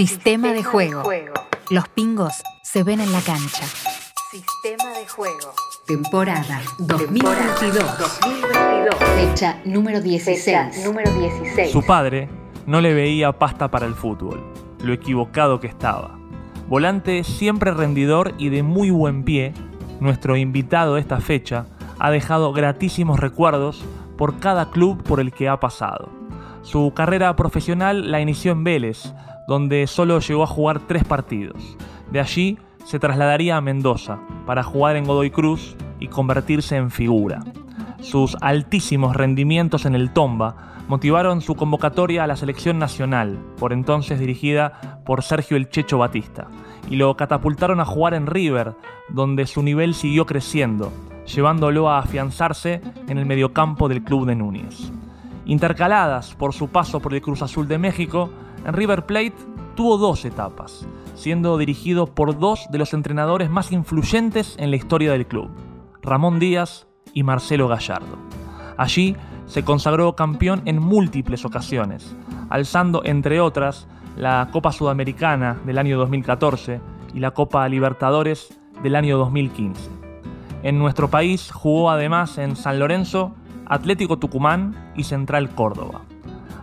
Sistema de juego. Los pingos se ven en la cancha. Sistema de juego. Temporada 2022. Fecha número 16. Fecha número 16. Su padre no le veía pasta para el fútbol, lo equivocado que estaba. Volante siempre rendidor y de muy buen pie, nuestro invitado de esta fecha ha dejado gratísimos recuerdos por cada club por el que ha pasado. Su carrera profesional la inició en Vélez, donde solo llegó a jugar tres partidos. De allí se trasladaría a Mendoza para jugar en Godoy Cruz y convertirse en figura. Sus altísimos rendimientos en el Tomba motivaron su convocatoria a la selección nacional, por entonces dirigida por Sergio El Checho Batista, y lo catapultaron a jugar en River, donde su nivel siguió creciendo, llevándolo a afianzarse en el mediocampo del club de Núñez. Intercaladas por su paso por el Cruz Azul de México, en River Plate tuvo dos etapas, siendo dirigido por dos de los entrenadores más influyentes en la historia del club, Ramón Díaz y Marcelo Gallardo. Allí se consagró campeón en múltiples ocasiones, alzando entre otras la Copa Sudamericana del año 2014 y la Copa Libertadores del año 2015. En nuestro país jugó además en San Lorenzo, Atlético Tucumán y Central Córdoba.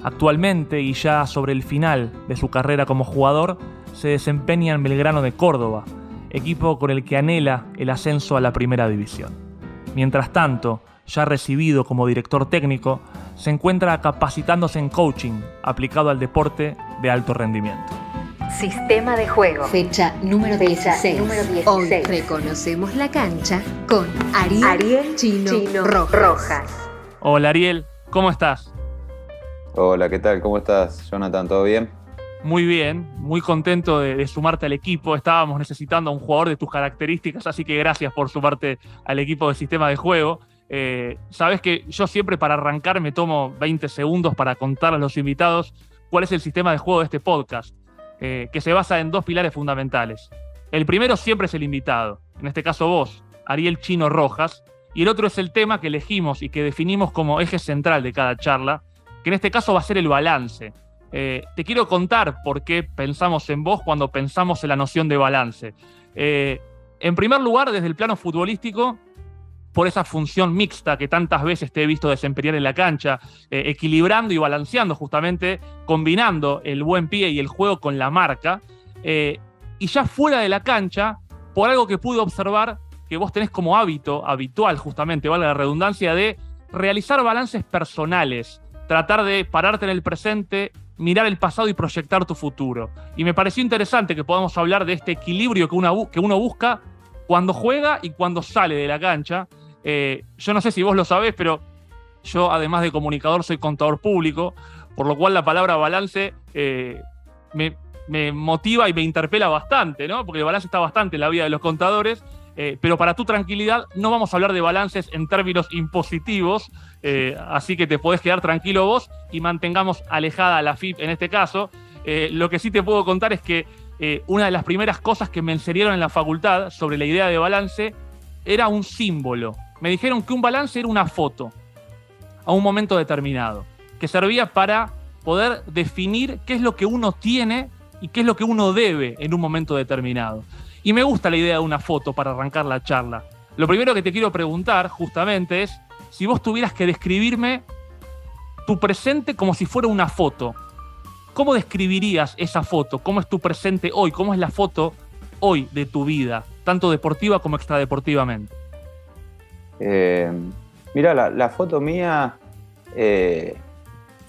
Actualmente y ya sobre el final de su carrera como jugador, se desempeña en Belgrano de Córdoba, equipo con el que anhela el ascenso a la primera división. Mientras tanto, ya recibido como director técnico, se encuentra capacitándose en coaching aplicado al deporte de alto rendimiento. Sistema de juego. Fecha número 16. número 16. Hoy reconocemos la cancha con Ariel, Ariel Chino, Chino Rojas. Rojas. Hola Ariel, ¿cómo estás? Hola, ¿qué tal? ¿Cómo estás, Jonathan? ¿Todo bien? Muy bien, muy contento de, sumarte al equipo. Estábamos necesitando a un jugador de tus características, así que gracias por sumarte al equipo de sistema de juego. Eh, Sabes que yo siempre para arrancar me tomo 20 segundos para contar a los invitados cuál es el sistema de juego de este podcast, eh, que se basa en dos pilares fundamentales. El primero siempre es el invitado, en este caso vos, Ariel Chino Rojas, y el otro es el tema que elegimos y que definimos como eje central de cada charla, que en este caso va a ser el balance. Eh, te quiero contar por qué pensamos en vos cuando pensamos en la noción de balance. Eh, en primer lugar, desde el plano futbolístico, por esa función mixta que tantas veces te he visto desempeñar en la cancha, eh, equilibrando y balanceando justamente, combinando el buen pie y el juego con la marca. Y ya fuera de la cancha, por algo que pude observar que vos tenés como hábito, habitual justamente, valga la redundancia, de realizar balances personales, tratar de pararte en el presente, mirar el pasado y proyectar tu futuro. Y me pareció interesante que podamos hablar de este equilibrio que, uno busca cuando juega y cuando sale de la cancha. Eh, yo no sé si vos lo sabés, pero yo además de comunicador soy contador público, por lo cual la palabra balance eh, me, me motiva y me interpela bastante, ¿no? Porque el balance está bastante en la vida de los contadores. Eh, pero para tu tranquilidad no vamos a hablar de balances en términos impositivos, eh, así que te podés quedar tranquilo vos y mantengamos alejada la FIP en este caso. Eh, lo que sí te puedo contar es que una de las primeras cosas que me enseñaron en la facultad sobre la idea de balance era un símbolo. Me dijeron que un balance era una foto a un momento determinado, que servía para poder definir qué es lo que uno tiene y qué es lo que uno debe en un momento determinado. Y me gusta la idea de una foto para arrancar la charla. Lo primero que te quiero preguntar justamente es si vos tuvieras que describirme tu presente como si fuera una foto. ¿Cómo describirías esa foto? ¿Cómo es tu presente hoy? ¿Cómo es la foto hoy de tu vida, tanto deportiva como extradeportivamente? Eh, mira, la, foto mía eh,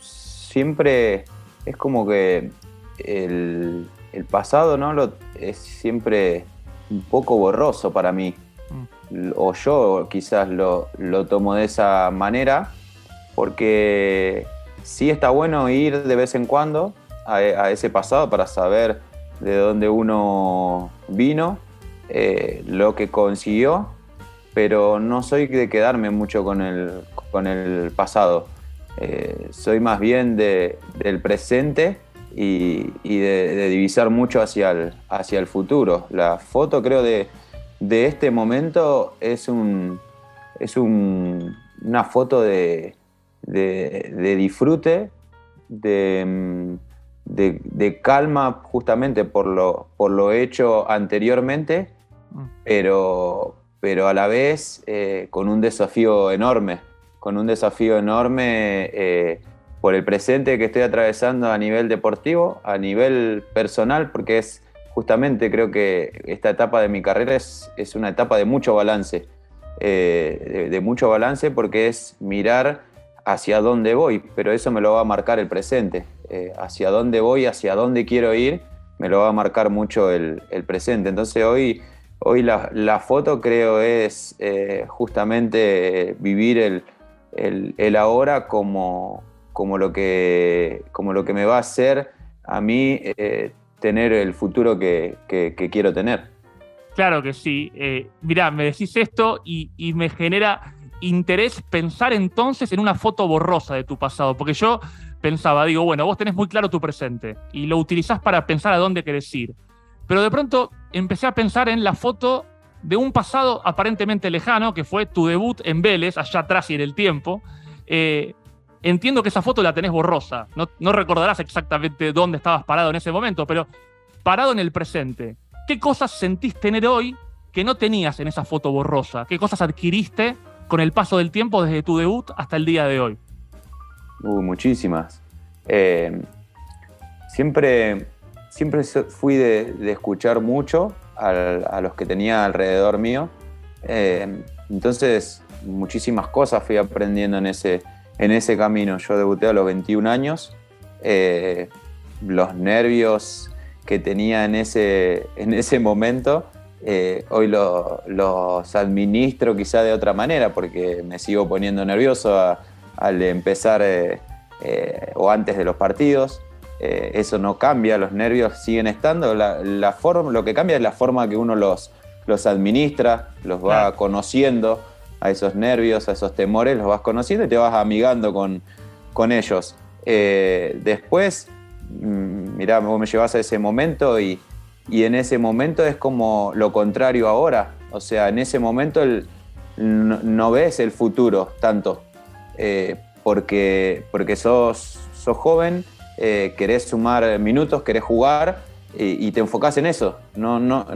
siempre es como que el, el pasado, ¿no? Lo, es siempre un poco borroso para mí. O yo quizás lo, lo tomo de esa manera, porque sí está bueno ir de vez en cuando a, a ese pasado para saber de dónde uno vino, eh, lo que consiguió, pero no soy de quedarme mucho con el, con el pasado. Eh, soy más bien de, del presente y, y de, de, divisar mucho hacia el, hacia el futuro. La foto creo de, de este momento es, un, es un, una foto de, de, de disfrute, de, de, calma justamente por lo, por lo hecho anteriormente, mm. pero, pero a la vez eh, con un desafío enorme, con un desafío enorme eh, por el presente que estoy atravesando a nivel deportivo, a nivel personal, porque es justamente creo que esta etapa de mi carrera es, es una etapa de mucho balance, eh, de, mucho balance porque es mirar hacia dónde voy, pero eso me lo va a marcar el presente, hacia dónde voy, hacia dónde quiero ir, me lo va a marcar mucho el, el presente. Entonces hoy Hoy la, foto creo es eh, justamente vivir el, ahora como, como, lo que, como lo que me va a hacer a mí eh, tener el futuro que, quiero tener. Claro que sí. Eh, mirá, me decís esto y, y, me genera interés pensar entonces en una foto borrosa de tu pasado, porque yo pensaba, digo, bueno, vos tenés muy claro tu presente y lo utilizás para pensar a dónde querés ir. Pero de pronto empecé a pensar en la foto de un pasado aparentemente lejano, que fue tu debut en Vélez, allá atrás y en el tiempo. Eh, entiendo que esa foto la tenés borrosa, no, no, recordarás exactamente dónde estabas parado en ese momento, pero parado en el presente, ¿qué cosas sentís tener hoy que no tenías en esa foto borrosa? ¿Qué cosas adquiriste con el paso del tiempo desde tu debut hasta el día de hoy? Uh, muchísimas. Eh, siempre siempre fui de, escuchar mucho a, los que tenía alrededor mío. Eh, entonces, muchísimas cosas fui aprendiendo en ese, en ese camino. Yo debuté a los 21 años. Eh, los nervios que tenía en ese, en ese momento, eh, hoy los administro quizá de otra manera, porque me sigo poniendo nervioso al empezar o antes de los partidos. Eh, eso no cambia, los nervios siguen estando, la, forma, lo que cambia es la forma que uno los, los administra, los va conociendo a esos nervios, a esos temores, los vas conociendo y te vas amigando con, con ellos. Eh, después, mm, mirá, vos me llevas a ese momento y, en ese momento es como lo contrario ahora. O sea, en ese momento no, ves el futuro tanto, eh, porque, porque sos, sos joven eh, querés sumar minutos, querés jugar y, te enfocás en eso. No, no,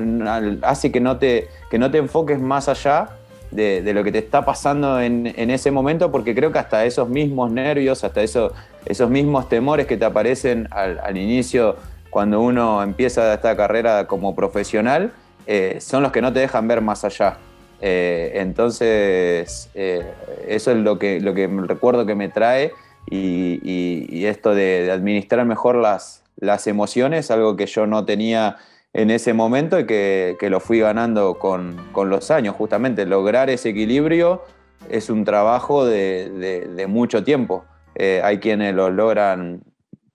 hace que no, te, que no te enfoques más allá de, lo que te está pasando en, ese momento, porque creo que hasta esos mismos nervios, hasta eso, esos mismos temores que te aparecen al, inicio cuando uno empieza esta carrera como profesional, eh, son los que no te dejan ver más allá. Eh, entonces, eso es lo que, lo que recuerdo que me trae y, esto de, administrar mejor las, las emociones, algo que yo no tenía en ese momento y que, lo fui ganando con, los años, justamente. Lograr ese equilibrio es un trabajo de, mucho tiempo. Eh, hay quienes lo logran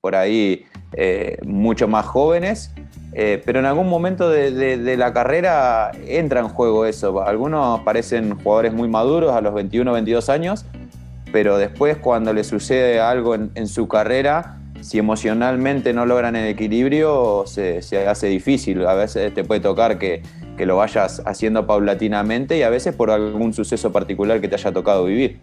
por ahí eh, mucho más jóvenes, eh, pero en algún momento de, la carrera entra en juego eso. Algunos parecen jugadores muy maduros a los 21 o 22 años pero después cuando le sucede algo en, su carrera, si emocionalmente no logran el equilibrio, se, hace difícil. A veces te puede tocar que, lo vayas haciendo paulatinamente y a veces por algún suceso particular que te haya tocado vivir.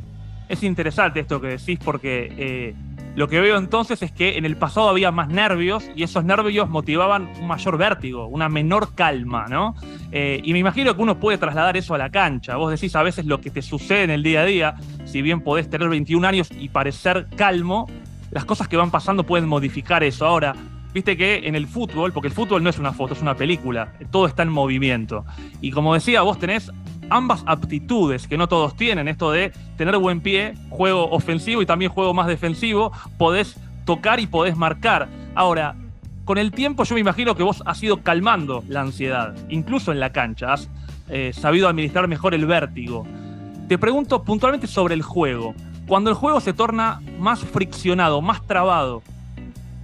Es interesante esto que decís porque eh, lo que veo entonces es que en el pasado había más nervios y esos nervios motivaban un mayor vértigo, una menor calma, ¿no? Eh, y me imagino que uno puede trasladar eso a la cancha. Vos decís a veces lo que te sucede en el día a día, si bien podés tener 21 años y parecer calmo, las cosas que van pasando pueden modificar eso. Ahora, viste que en el fútbol, porque el fútbol no es una foto, es una película, todo está en movimiento. Y como decía, vos tenés ambas aptitudes que no todos tienen, esto de tener buen pie, juego ofensivo y también juego más defensivo, podés tocar y podés marcar. Ahora, con el tiempo yo me imagino que vos has ido calmando la ansiedad, incluso en la cancha, has eh, sabido administrar mejor el vértigo. Te pregunto puntualmente sobre el juego. Cuando el juego se torna más friccionado, más trabado,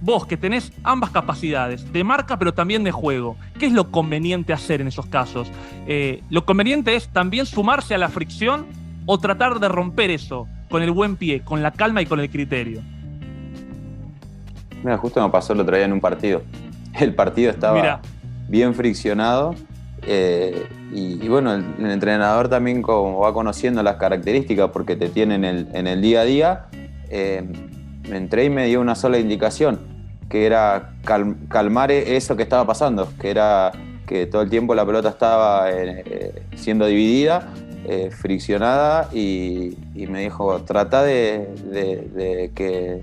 vos que tenés ambas capacidades, de marca pero también de juego, ¿qué es lo conveniente hacer en esos casos? Eh, ¿Lo conveniente es también sumarse a la fricción o tratar de romper eso con el buen pie, con la calma y con el criterio? Mira, justo me pasó el otro día en un partido. El partido estaba bien friccionado eh, y, bueno, el, entrenador también como va conociendo las características porque te tiene en el, día a día, eh, me entré y me dio una sola indicación que era calmar eso que estaba pasando, que era que todo el tiempo la pelota estaba eh, siendo dividida, eh, friccionada y, me dijo, trata de, que,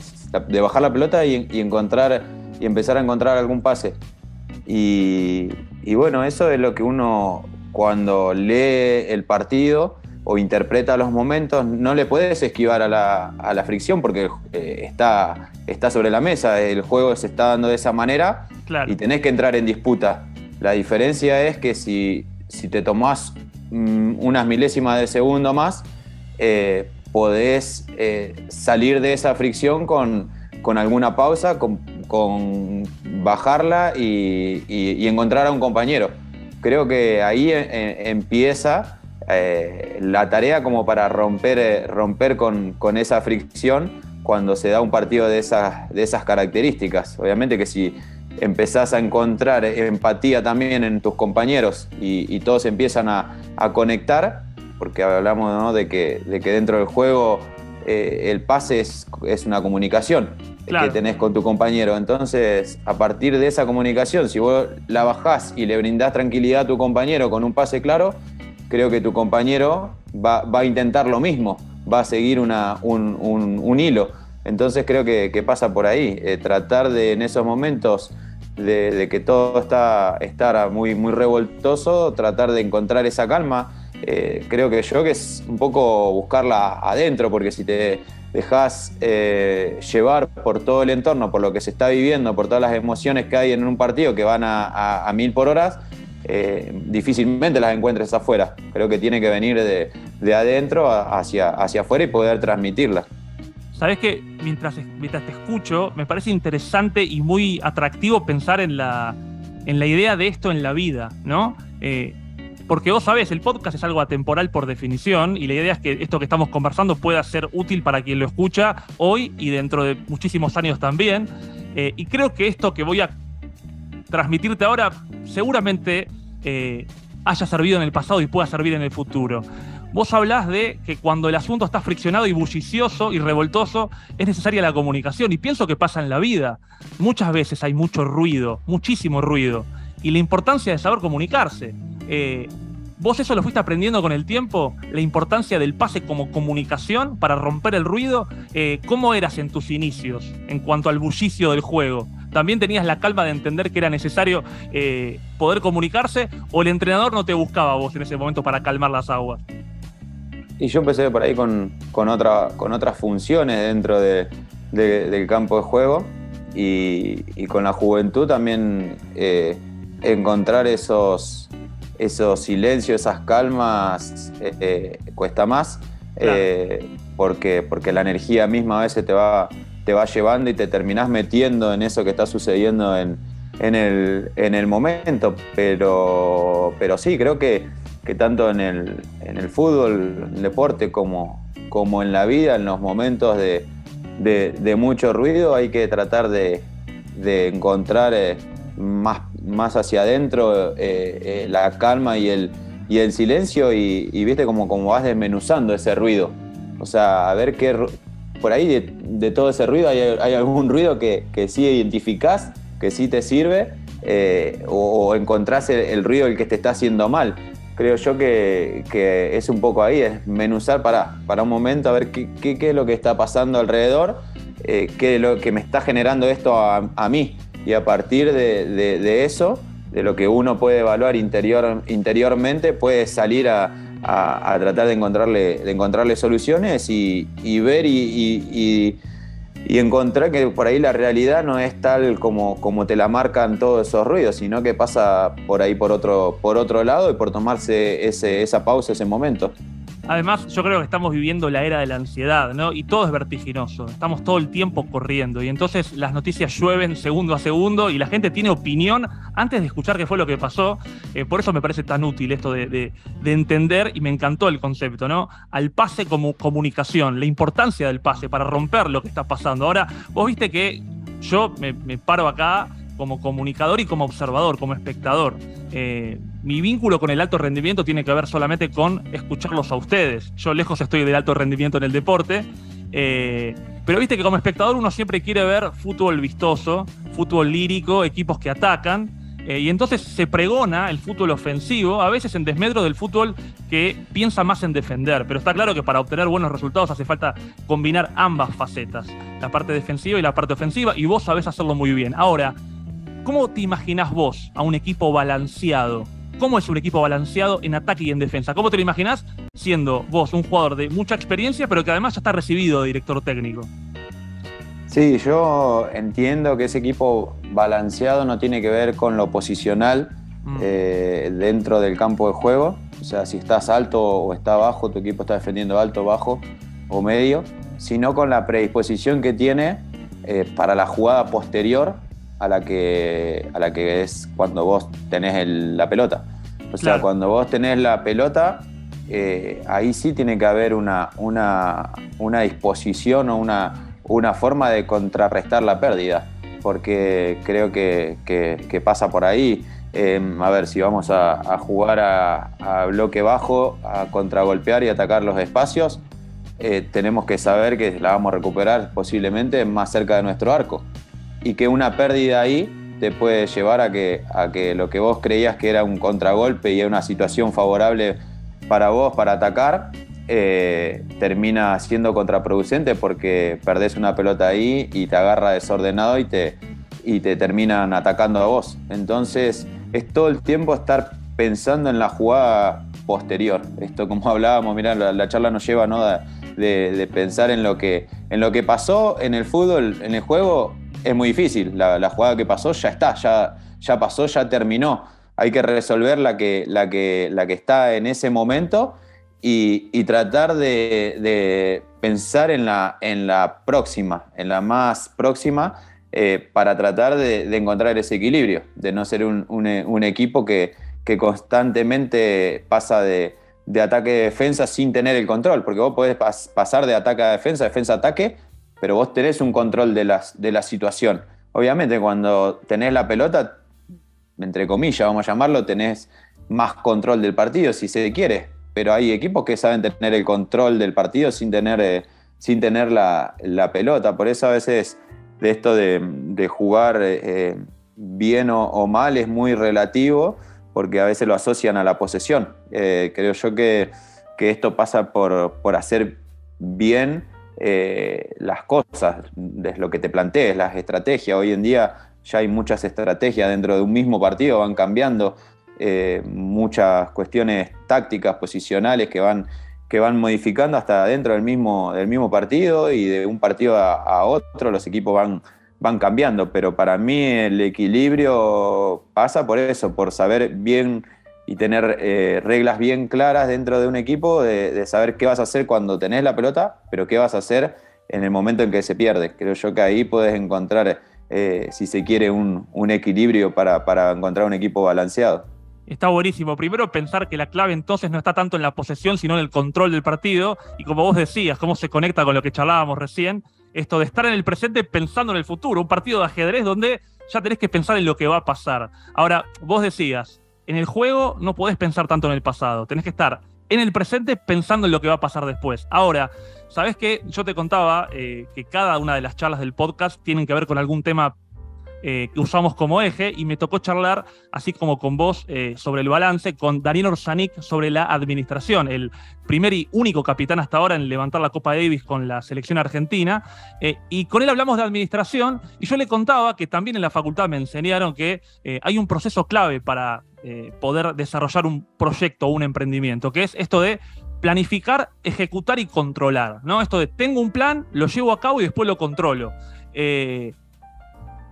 de bajar la pelota y, encontrar y empezar a encontrar algún pase. Y, y bueno, eso es lo que uno cuando lee el partido o interpreta los momentos, no le puedes esquivar a la, fricción porque eh, está, está sobre la mesa, el juego se está dando de esa manera y tenés que entrar en disputa. La diferencia es que si, si te tomás mm, unas milésimas de segundo más, eh, podés eh, salir de esa fricción con, alguna pausa, con, bajarla y, encontrar a un compañero. Creo que ahí empieza eh, la tarea como para romper, eh, romper con, esa fricción cuando se da un partido de esas, de esas características. Obviamente que si empezás a encontrar empatía también en tus compañeros y, todos empiezan a, conectar, porque hablamos de, que, de, que, dentro del juego eh, el pase es, una comunicación que tenés con tu compañero. Entonces, a partir de esa comunicación, si vos la bajás y le brindás tranquilidad a tu compañero con un pase claro, creo que tu compañero va, a intentar lo mismo, va a seguir un, hilo. Entonces creo que, pasa por ahí, eh, tratar de en esos momentos de, que todo está estar muy, muy revoltoso, tratar de encontrar esa calma. Eh, creo que yo que es un poco buscarla adentro, porque si te dejas eh, llevar por todo el entorno, por lo que se está viviendo, por todas las emociones que hay en un partido que van a mil por horas, eh, difícilmente las encuentres afuera. Creo que tiene que venir de, adentro hacia, hacia afuera y poder transmitirlas. Sabes que mientras, mientras te escucho, me parece interesante y muy atractivo pensar en la, en la idea de esto en la vida, ¿no? Porque vos sabés, el podcast es algo atemporal por definición y la idea es que esto que estamos conversando pueda ser útil para quien lo escucha hoy y dentro de muchísimos años también. Eh, y creo que esto que voy a transmitirte ahora seguramente eh, haya servido en el pasado y pueda servir en el futuro. Vos hablás de que cuando el asunto está friccionado y bullicioso y revoltoso, es necesaria la comunicación. Y pienso que pasa en la vida. Muchas veces hay mucho ruido, muchísimo ruido. Y la importancia de saber comunicarse. Eh, ¿Vos eso lo fuiste aprendiendo con el tiempo? ¿La importancia del pase como comunicación para romper el ruido? Eh, ¿Cómo eras en tus inicios en cuanto al bullicio del juego? ¿También tenías la calma de entender que era necesario eh, poder comunicarse o el entrenador no te buscaba vos en ese momento para calmar las aguas? Y yo empecé por ahí con, otra, con otras funciones dentro del campo de juego y, con la juventud también encontrar esos, esos silencios, esas calmas, eh, cuesta más, porque, porque la energía misma a veces te va, te va llevando y te terminás metiendo en eso que está sucediendo en, el, momento. Pero, pero sí, creo que, tanto en el, fútbol, el deporte, como, como en la vida, en los momentos de, mucho ruido, hay que tratar de, encontrar eh, más, más hacia adentro eh, eh, la calma y el, y el silencio y, viste como, como vas desmenuzando ese ruido. O sea, a ver qué, por ahí de, todo ese ruido hay, algún ruido que, que, sí identificás, que sí te sirve, eh, o, encontrás el, ruido el que te está haciendo mal. Creo yo que, es un poco ahí, es menuzar para, para un momento a ver qué, es lo que está pasando alrededor, eh, qué es lo que me está generando esto a, mí. Y a partir de, eso, de lo que uno puede evaluar interior, interiormente, puede salir a, a, tratar de encontrarle, de encontrarle soluciones y, ver y, encontrar que por ahí la realidad no es tal como, como te la marcan todos esos ruidos, sino que pasa por ahí por otro, por otro lado y por tomarse ese, esa pausa, ese momento. Además, yo creo que estamos viviendo la era de la ansiedad, ¿no? Y todo es vertiginoso. Estamos todo el tiempo corriendo. Y entonces las noticias llueven segundo a segundo y la gente tiene opinión antes de escuchar qué fue lo que pasó. Eh, por eso me parece tan útil esto de, entender, y me encantó el concepto, ¿no? Al pase como comunicación, la importancia del pase para romper lo que está pasando. Ahora, vos viste que yo me, me paro acá como comunicador y como observador, como espectador. Eh, mi vínculo con el alto rendimiento tiene que ver solamente con escucharlos a ustedes. Yo lejos estoy del alto rendimiento en el deporte Eh, pero viste que como espectador uno siempre quiere ver fútbol vistoso, fútbol lírico, equipos que atacan. Eh, y entonces se pregona el fútbol ofensivo, a veces en desmedro del fútbol que piensa más en defender. Pero está claro que para obtener buenos resultados hace falta combinar ambas facetas, la parte defensiva y la parte ofensiva, y vos sabés hacerlo muy bien. Ahora, ¿cómo te imaginás vos a un equipo balanceado? ¿Cómo es un equipo balanceado en ataque y en defensa? ¿Cómo te lo imaginás siendo vos un jugador de mucha experiencia, pero que además ya está recibido de director técnico? Sí, yo entiendo que ese equipo balanceado no tiene que ver con lo posicional mm. eh, dentro del campo de juego. O sea, si estás alto o está bajo, tu equipo está defendiendo alto, bajo o medio, sino con la predisposición que tiene eh, para la jugada posterior a la que, a la que es cuando vos tenés la pelota. O sea, cuando vos tenés la pelota, eh, ahí sí tiene que haber una, una, una disposición o una, una, forma de contrarrestar la pérdida, porque creo que, que, pasa por ahí. Em, a ver, si vamos a, jugar a, bloque bajo, a contragolpear y atacar los espacios, eh, tenemos que saber que la vamos a recuperar posiblemente más cerca de nuestro arco y que una pérdida ahí te puede llevar a que, a que lo que vos creías que era un contragolpe y una situación favorable para vos para atacar, eh, termina siendo contraproducente porque perdés una pelota ahí y te agarra desordenado y te, y te terminan atacando a vos. Entonces es todo el tiempo estar pensando en la jugada posterior. Esto como hablábamos, mirá, la, charla nos lleva ¿no? de, de, pensar en lo, que, en lo que pasó en el fútbol, en el juego, es muy difícil. La, jugada que pasó ya está, ya, ya pasó, ya terminó. Hay que resolver la que, la que, la que está en ese momento y, tratar de, pensar en la, en la próxima, en la más próxima, eh, para tratar de, encontrar ese equilibrio, de no ser un, equipo que, constantemente pasa de, ataque a defensa sin tener el control, porque vos podés pasar de ataque a defensa, defensa a ataque, pero vos tenés un control de, las, de la situación. Obviamente cuando tenés la pelota, entre comillas vamos a llamarlo, tenés más control del partido si se quiere, pero hay equipos que saben tener el control del partido sin tener, eh, sin tener la, pelota. Por eso a veces de esto de, jugar eh, bien o, mal es muy relativo, porque a veces lo asocian a la posesión. Eh, creo yo que, que, esto pasa por, por hacer bien eh, las cosas, es lo que te plantees, las estrategias. Hoy en día ya hay muchas estrategias dentro de un mismo partido, van cambiando eh, muchas cuestiones tácticas, posicionales que van, que van modificando hasta dentro del mismo, del mismo partido y de un partido a, otro los equipos van, van cambiando. Pero para mí el equilibrio pasa por eso, por saber bien y tener eh, reglas bien claras dentro de un equipo, de, saber qué vas a hacer cuando tenés la pelota, pero qué vas a hacer en el momento en que se pierde. Creo yo que ahí puedes encontrar, eh, si se quiere, un, equilibrio para, para, encontrar un equipo balanceado. Está buenísimo. Primero pensar que la clave entonces no está tanto en la posesión, sino en el control del partido. Y como vos decías, cómo se conecta con lo que charlábamos recién, esto de estar en el presente pensando en el futuro. Un partido de ajedrez donde ya tenés que pensar en lo que va a pasar. Ahora, vos decías, en el juego no podés pensar tanto en el pasado, tenés que estar en el presente pensando en lo que va a pasar después. Ahora, ¿sabes qué? Yo te contaba eh, que cada una de las charlas del podcast tienen que ver con algún tema eh, que usamos como eje y me tocó charlar, así como con vos, eh, sobre el balance, con Daniel Orsanic sobre la administración, el primer y único capitán hasta ahora en levantar la Copa Davis con la selección argentina. Y con él hablamos de administración y yo le contaba que también en la facultad me enseñaron que hay un proceso clave para poder desarrollar un proyecto o un emprendimiento, que es esto de planificar, ejecutar y controlar. ¿no? Esto de tengo un plan, lo llevo a cabo y después lo controlo.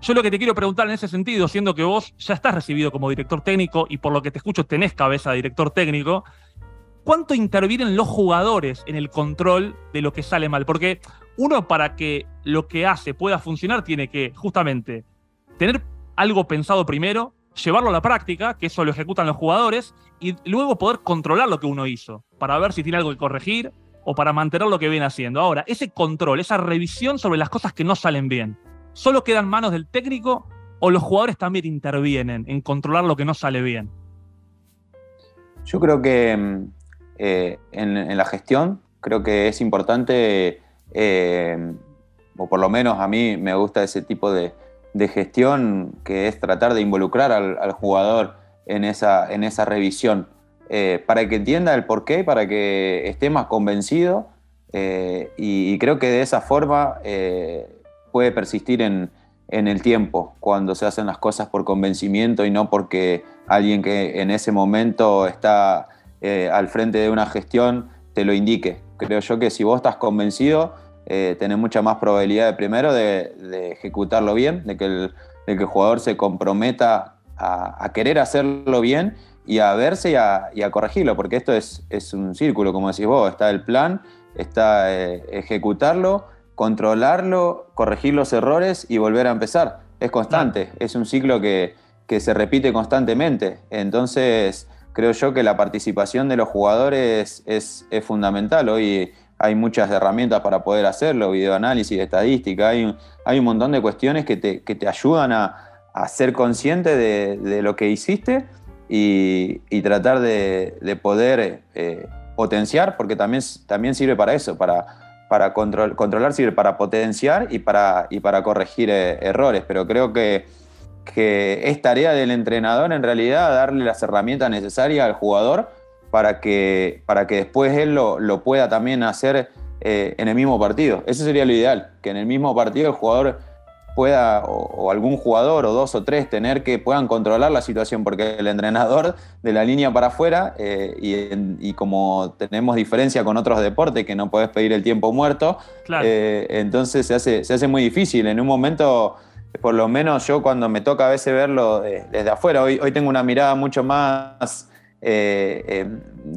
Yo lo que te quiero preguntar en ese sentido, siendo que vos ya estás recibido como director técnico y por lo que te escucho tenés cabeza de director técnico, ¿cuánto intervienen los jugadores en el control de lo que sale mal? Porque uno para que lo que hace pueda funcionar tiene que justamente tener algo pensado primero, llevarlo a la práctica, que eso lo ejecutan los jugadores, y luego poder controlar lo que uno hizo, para ver si tiene algo que corregir o para mantener lo que viene haciendo. Ahora, ese control, esa revisión sobre las cosas que no salen bien, ¿Solo quedan manos del técnico o los jugadores también intervienen en controlar lo que no sale bien? Yo creo que mm, eh, en, la gestión creo que es importante eh, o por lo menos a mí me gusta ese tipo de, gestión, que es tratar de involucrar al, jugador en esa, en esa revisión, eh, para que entienda el porqué, para que esté más convencido, y, creo que de esa forma puede persistir en, en el tiempo, cuando se hacen las cosas por convencimiento y no porque alguien que en ese momento está eh, al frente de una gestión te lo indique. Creo yo que si vos estás convencido, eh, tenés mucha más probabilidad de primero de, ejecutarlo bien, de que, el, que, el, jugador se comprometa a, querer hacerlo bien y a verse y a, corregirlo, porque esto es, es, un círculo, como decís vos, está el plan, está eh, ejecutarlo controlarlo, corregir los errores y volver a empezar. Es constante, es un ciclo que, se repite constantemente. Entonces, creo yo que la participación de los jugadores es, fundamental. Hoy hay muchas herramientas para poder hacerlo, videoanálisis, estadística, hay un, montón de cuestiones que te, ayudan a, ser consciente de, lo que hiciste y, tratar de, poder eh, potenciar, porque también, sirve para eso, para controlar sirve para potenciar y para, corregir eh, errores, pero creo que, es tarea del entrenador en realidad darle las herramientas necesarias al jugador para que, para que después él lo, lo pueda también hacer eh, en el mismo partido. Eso sería lo ideal, que en el mismo partido el jugador pueda, o, algún jugador o dos o tres, tener que puedan controlar la situación, porque el entrenador de la línea para afuera, eh, y, como tenemos diferencia con otros deportes, que no podés pedir el tiempo muerto, eh, entonces se hace, se hace muy difícil. En un momento, por lo menos yo cuando me toca a veces verlo desde afuera, hoy, hoy tengo una mirada mucho más eh,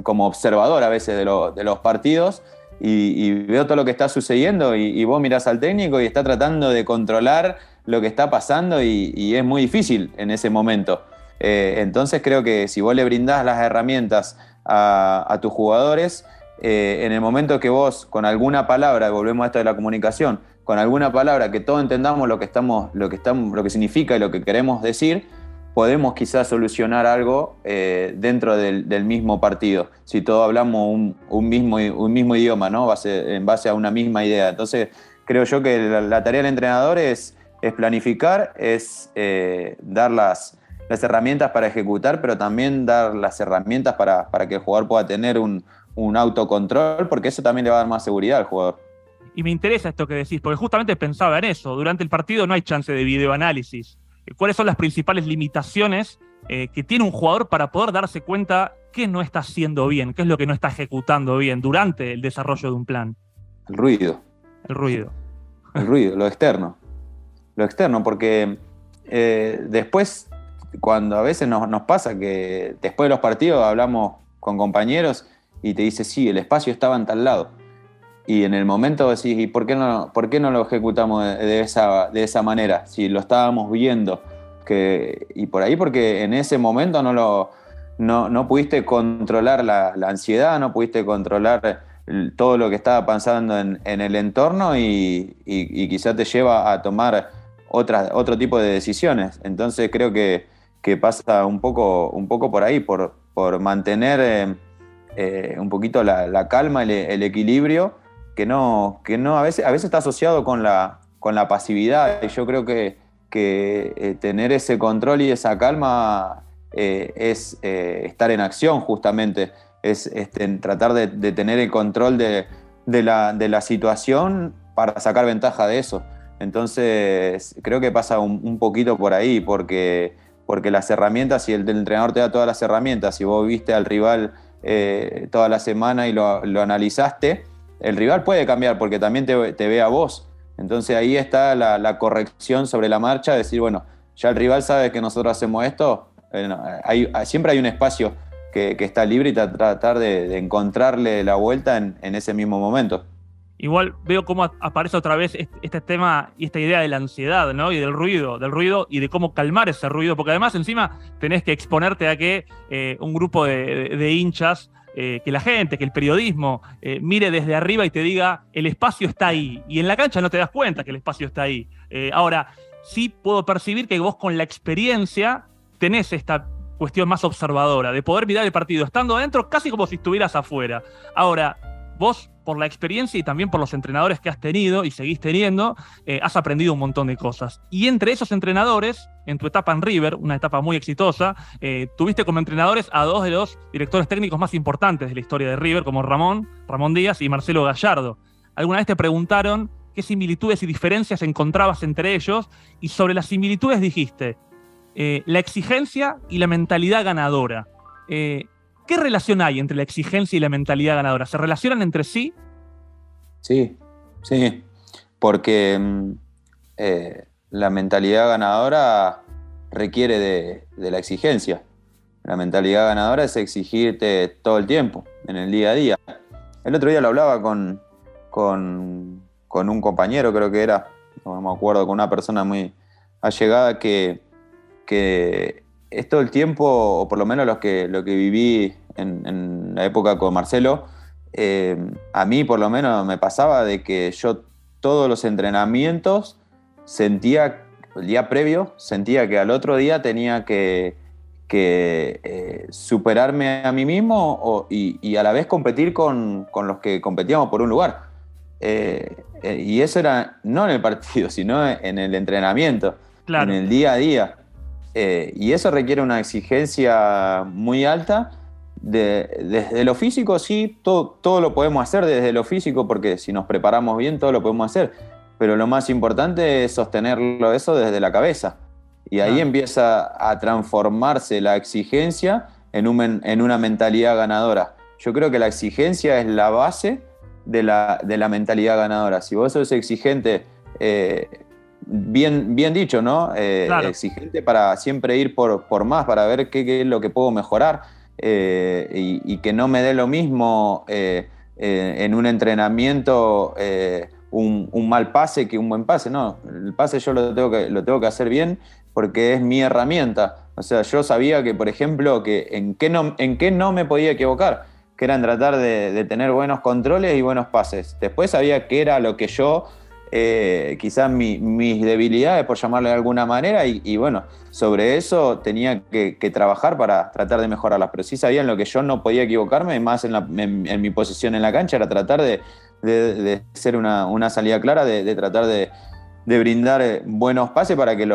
como observador a veces de, los partidos y, veo todo lo que está sucediendo y, vos mirás al técnico y está tratando de controlar lo que está pasando y, es muy difícil en ese momento. Eh, entonces creo que si vos le brindás las herramientas a, tus jugadores, eh, en el momento que vos con alguna palabra, volvemos a esto de la comunicación, con alguna palabra que todos entendamos lo que, estamos, lo que, estamos, lo que significa y lo que queremos decir, podemos quizás solucionar algo eh, dentro del, mismo partido, si todos hablamos un, mismo, un mismo idioma, ¿no? en base a una misma idea. Entonces, creo yo que la, tarea del entrenador es, es planificar, es eh, dar las, las, herramientas para ejecutar, pero también dar las herramientas para, para que el jugador pueda tener un, un autocontrol, porque eso también le va a dar más seguridad al jugador. Y me interesa esto que decís, porque justamente pensaba en eso. Durante el partido no hay chance de videoanálisis cuáles son las principales limitaciones eh, que tiene un jugador para poder darse cuenta qué no está haciendo bien, qué es lo que no está ejecutando bien durante el desarrollo de un plan. El ruido. El ruido. El ruido, lo externo. Lo externo, porque eh, después, cuando a veces nos, nos, pasa que después de los partidos hablamos con compañeros y te dice, sí, el espacio estaba en tal lado y en el momento decís, ¿y por qué no, por qué no lo ejecutamos de, esa, de esa manera? Si lo estábamos viendo. Que, y por ahí porque en ese momento no, lo, no, pudiste controlar la, ansiedad, no pudiste controlar todo lo que estaba pasando en, el entorno y, y, quizás te lleva a tomar otra, otro tipo de decisiones. Entonces creo que, pasa un poco, un poco por ahí, por, por mantener eh, eh, un poquito la, calma, el equilibrio que no, que no a, veces, a veces está asociado con la, con la pasividad. Y yo creo que, que eh, tener ese control y esa calma eh, es eh, estar en acción justamente, es este, tratar de, tener el control de, la, situación para sacar ventaja de eso. Entonces, creo que pasa un, poquito por ahí, porque, porque las herramientas, si el, entrenador te da todas las herramientas, si vos viste al rival toda la semana y lo, lo analizaste, el rival puede cambiar porque también te, ve a vos. Entonces ahí está la, corrección sobre la marcha, decir, bueno, ya el rival sabe que nosotros hacemos esto, siempre hay un espacio que, está libre y tratar de, encontrarle la vuelta en, ese mismo momento. Igual veo cómo aparece otra vez este, tema y esta idea de la ansiedad, ¿no? Y del ruido, del ruido y de cómo calmar ese ruido, porque además encima tenés que exponerte a que eh, un grupo de hinchas eh, que la gente, que el periodismo eh, mire desde arriba y te diga, el espacio está ahí. Y en la cancha no te das cuenta que el espacio está ahí. Eh, ahora, sí puedo percibir que vos con la experiencia tenés esta cuestión más observadora, de poder mirar el partido estando adentro casi como si estuvieras afuera. Ahora, vos, por la experiencia y también por los entrenadores que has tenido y seguís teniendo, eh, has aprendido un montón de cosas. Y entre esos entrenadores, en tu etapa en River, una etapa muy exitosa, eh, tuviste como entrenadores a dos de los directores técnicos más importantes de la historia de River, como Ramón, Ramón Díaz y Marcelo Gallardo. ¿Alguna vez te preguntaron qué similitudes y diferencias encontrabas entre ellos? Y sobre las similitudes dijiste, eh, la exigencia y la mentalidad ganadora. ¿Qué relación hay entre la exigencia y la mentalidad ganadora? ¿Se relacionan entre sí? Sí, sí, porque mm, eh, la mentalidad ganadora requiere de, la exigencia. La mentalidad ganadora es exigirte todo el tiempo, en el día a día. El otro día lo hablaba con, con, un compañero, creo que era, no me acuerdo, con una persona muy allegada que, que es todo el tiempo, o por lo menos lo que, lo que viví en, la época con Marcelo, eh, a mí por lo menos me pasaba de que yo todos los entrenamientos sentía, el día previo, sentía que al otro día tenía que, eh, superarme a mí mismo y, a la vez competir con, los que competíamos por un lugar. Eh, y eso era no en el partido, sino en el entrenamiento, en el día a día. Eh, y eso requiere una exigencia muy alta. desde lo físico, sí, todo, todo lo podemos hacer desde lo físico, porque si nos preparamos bien, todo lo podemos hacer. Pero lo más importante es sostenerlo eso desde la cabeza. Y ahí empieza a transformarse la exigencia en, en, una mentalidad ganadora. Yo creo que la exigencia es la base de la, de la mentalidad ganadora. Si vos sos exigente eh, bien, bien dicho, ¿no? Eh, exigente para siempre ir por, por más, para ver qué, es lo que puedo mejorar eh, y, que no me dé lo mismo eh, en un entrenamiento un, un, mal pase que un buen pase. No, el pase yo lo tengo, que, lo tengo que hacer bien porque es mi herramienta. O sea, yo sabía que, por ejemplo, que en qué no, en qué no me podía equivocar, que era en tratar de, de tener buenos controles y buenos pases. Después sabía qué era lo que yo eh, quizás mis debilidades, por llamarle de alguna manera, y, bueno, sobre eso tenía que, trabajar para tratar de mejorarlas. Pero sí sabían lo que yo no podía equivocarme, más en, mi posición en la cancha, era tratar de, ser una, salida clara, de, tratar de, brindar eh, buenos pases para que,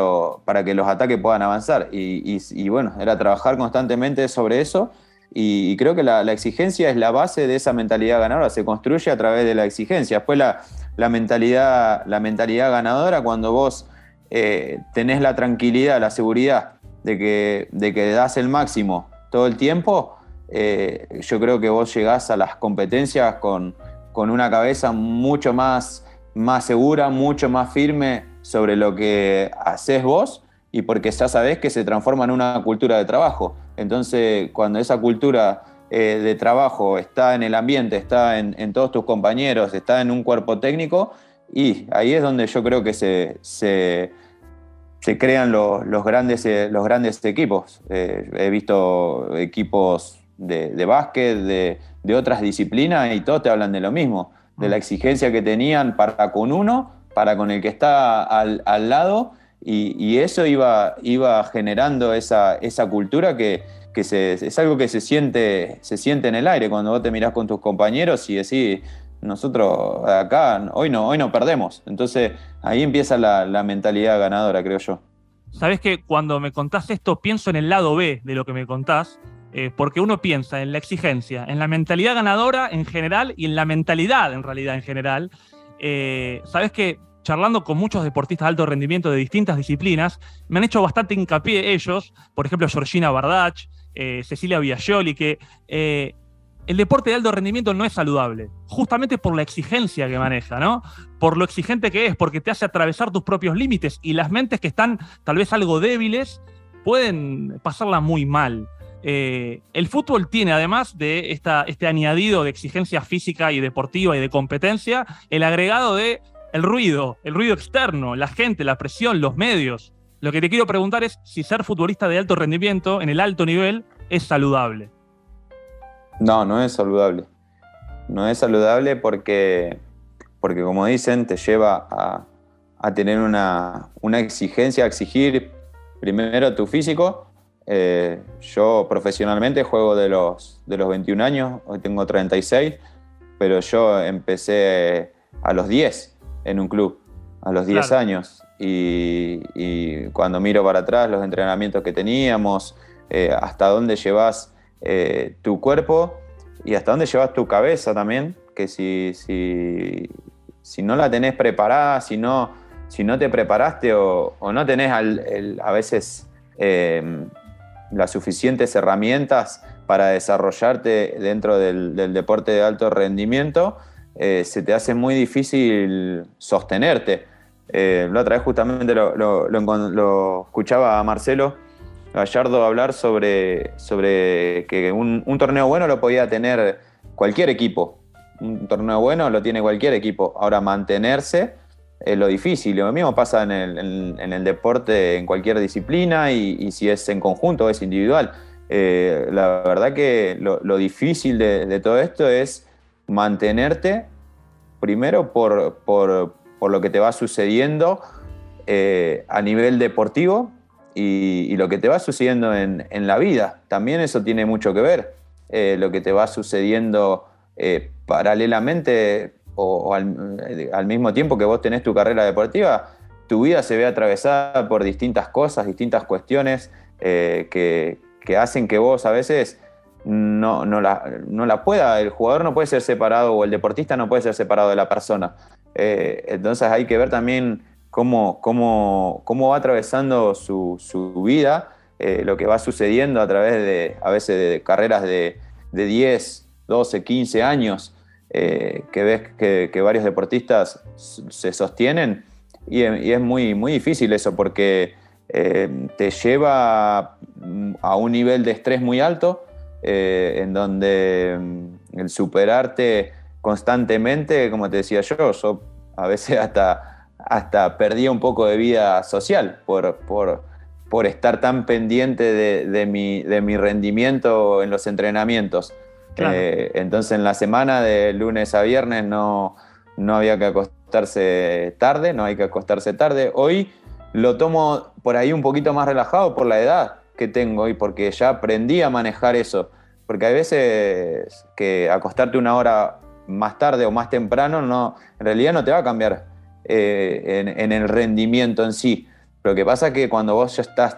para que los ataques puedan avanzar. Y, bueno, era trabajar constantemente sobre eso. Y, creo que la, la, exigencia es la base de esa mentalidad ganadora, se construye a través de la exigencia. Después la, la mentalidad, la mentalidad ganadora cuando vos eh, tenés la tranquilidad, la seguridad de que, de que das el máximo todo el tiempo, eh, yo creo que vos llegás a las competencias con, una cabeza mucho más, más segura, mucho más firme sobre lo que haces vos y porque ya sabés que se transforma en una cultura de trabajo. Entonces, cuando esa cultura eh, de trabajo está en el ambiente, está en, todos tus compañeros, está en un cuerpo técnico y ahí es donde yo creo que se, se, crean los, grandes, eh, los grandes equipos. Eh, he visto equipos de, básquet, de, otras disciplinas y todos te hablan de lo mismo, de la exigencia que tenían para con uno, para con el que está al, lado y, eso iba, iba generando esa, esa cultura que que es algo que se siente, se siente en el aire cuando vos te mirás con tus compañeros y decís, nosotros acá hoy no, hoy no perdemos. Entonces ahí empieza la, mentalidad ganadora, creo yo. Sabes que cuando me contás esto pienso en el lado B de lo que me contás, eh, porque uno piensa en la exigencia, en la mentalidad ganadora en general y en la mentalidad en realidad en general. Eh, Sabes que charlando con muchos deportistas de alto rendimiento de distintas disciplinas, me han hecho bastante hincapié ellos, por ejemplo Georgina Bardach, eh, Cecilia Biagioli, que eh, el deporte de alto rendimiento no es saludable, justamente por la exigencia que maneja, ¿no? Por lo exigente que es, porque te hace atravesar tus propios límites y las mentes que están tal vez algo débiles pueden pasarla muy mal. Eh, el fútbol tiene, además de este añadido de exigencia física y deportiva y de competencia, el agregado de el ruido, el ruido externo, la gente, la presión, los medios. Lo que te quiero preguntar es si ser futbolista de alto rendimiento, en el alto nivel, es saludable. No, no es saludable. No es saludable porque, porque como dicen, te lleva a, tener una, exigencia, a exigir primero tu físico. Eh, yo profesionalmente juego de los, de los 21 años, hoy tengo 36, pero yo empecé a los 10 en un club, a los 10 años. Y, cuando miro para atrás los entrenamientos que teníamos, eh, hasta dónde llevas eh, tu cuerpo y hasta dónde llevas tu cabeza también, que si, si, si no la tenés preparada, si no, si no te preparaste o, no tenés a veces em, las suficientes herramientas para desarrollarte dentro del, deporte de alto rendimiento, eh, se te hace muy difícil sostenerte. Eh, la otra vez justamente lo, escuchaba a Marcelo Gallardo hablar sobre, sobre que un, torneo bueno lo podía tener cualquier equipo. Un torneo bueno lo tiene cualquier equipo. Ahora mantenerse es lo difícil. Lo mismo pasa en el, deporte, en cualquier disciplina y, si es en conjunto o es individual. Eh, la verdad que lo, difícil de, todo esto es mantenerte primero por, por, lo que te va sucediendo eh, a nivel deportivo y, lo que te va sucediendo en, la vida. También eso tiene mucho que ver. Eh, lo que te va sucediendo paralelamente o, al, mismo tiempo que vos tenés tu carrera deportiva, tu vida se ve atravesada por distintas cosas, distintas cuestiones que, que hacen que vos a veces no, no, la, no, la, pueda, el jugador no puede ser separado o el deportista no puede ser separado de la persona. Eh, entonces hay que ver también cómo, cómo, cómo va atravesando su, su vida, eh, lo que va sucediendo a través de, a veces, de carreras de, de 10, 12, 15 años, eh, que ves que, varios deportistas se sostienen y, y, es muy, muy difícil eso porque te lleva mm, a un nivel de estrés muy alto, eh, en donde mm, el superarte constantemente, como te decía yo, yo a veces hasta, hasta perdía un poco de vida social por, por, por estar tan pendiente de, mi, de, mi, rendimiento en los entrenamientos. Eh, entonces en la semana de lunes a viernes no, no había que acostarse tarde, no hay que acostarse tarde. Hoy lo tomo por ahí un poquito más relajado por la edad que tengo y porque ya aprendí a manejar eso. Porque hay veces que acostarte una hora más tarde o más temprano no, en realidad no te va a cambiar eh, en, el rendimiento en sí. Lo que pasa es que cuando vos ya estás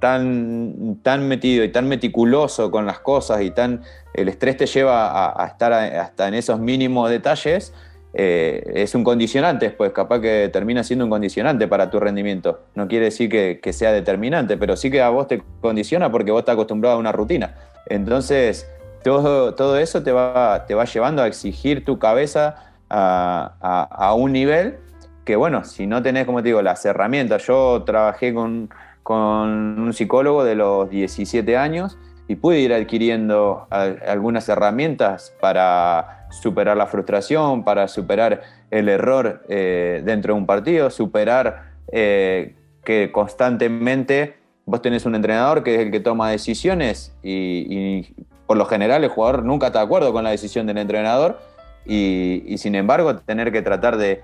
tan, tan metido y tan meticuloso con las cosas y tan el estrés te lleva a estar hasta en esos mínimos detalles, eh, es un condicionante pues capaz que termina siendo un condicionante para tu rendimiento. No quiere decir que, sea determinante, pero sí que a vos te condiciona porque vos estás acostumbrado a una rutina. Entonces, todo, todo eso te va, te va llevando a exigir tu cabeza a, un nivel que, bueno, si no tenés, como te digo, las herramientas. Yo trabajé con, con un psicólogo de los 17 años y pude ir adquiriendo algunas herramientas para superar la frustración, para superar el error eh, dentro de un partido, superar eh, que constantemente vos tenés un entrenador que es el que toma decisiones y, por lo general el jugador nunca está de acuerdo con la decisión del entrenador y, sin embargo tener que tratar de,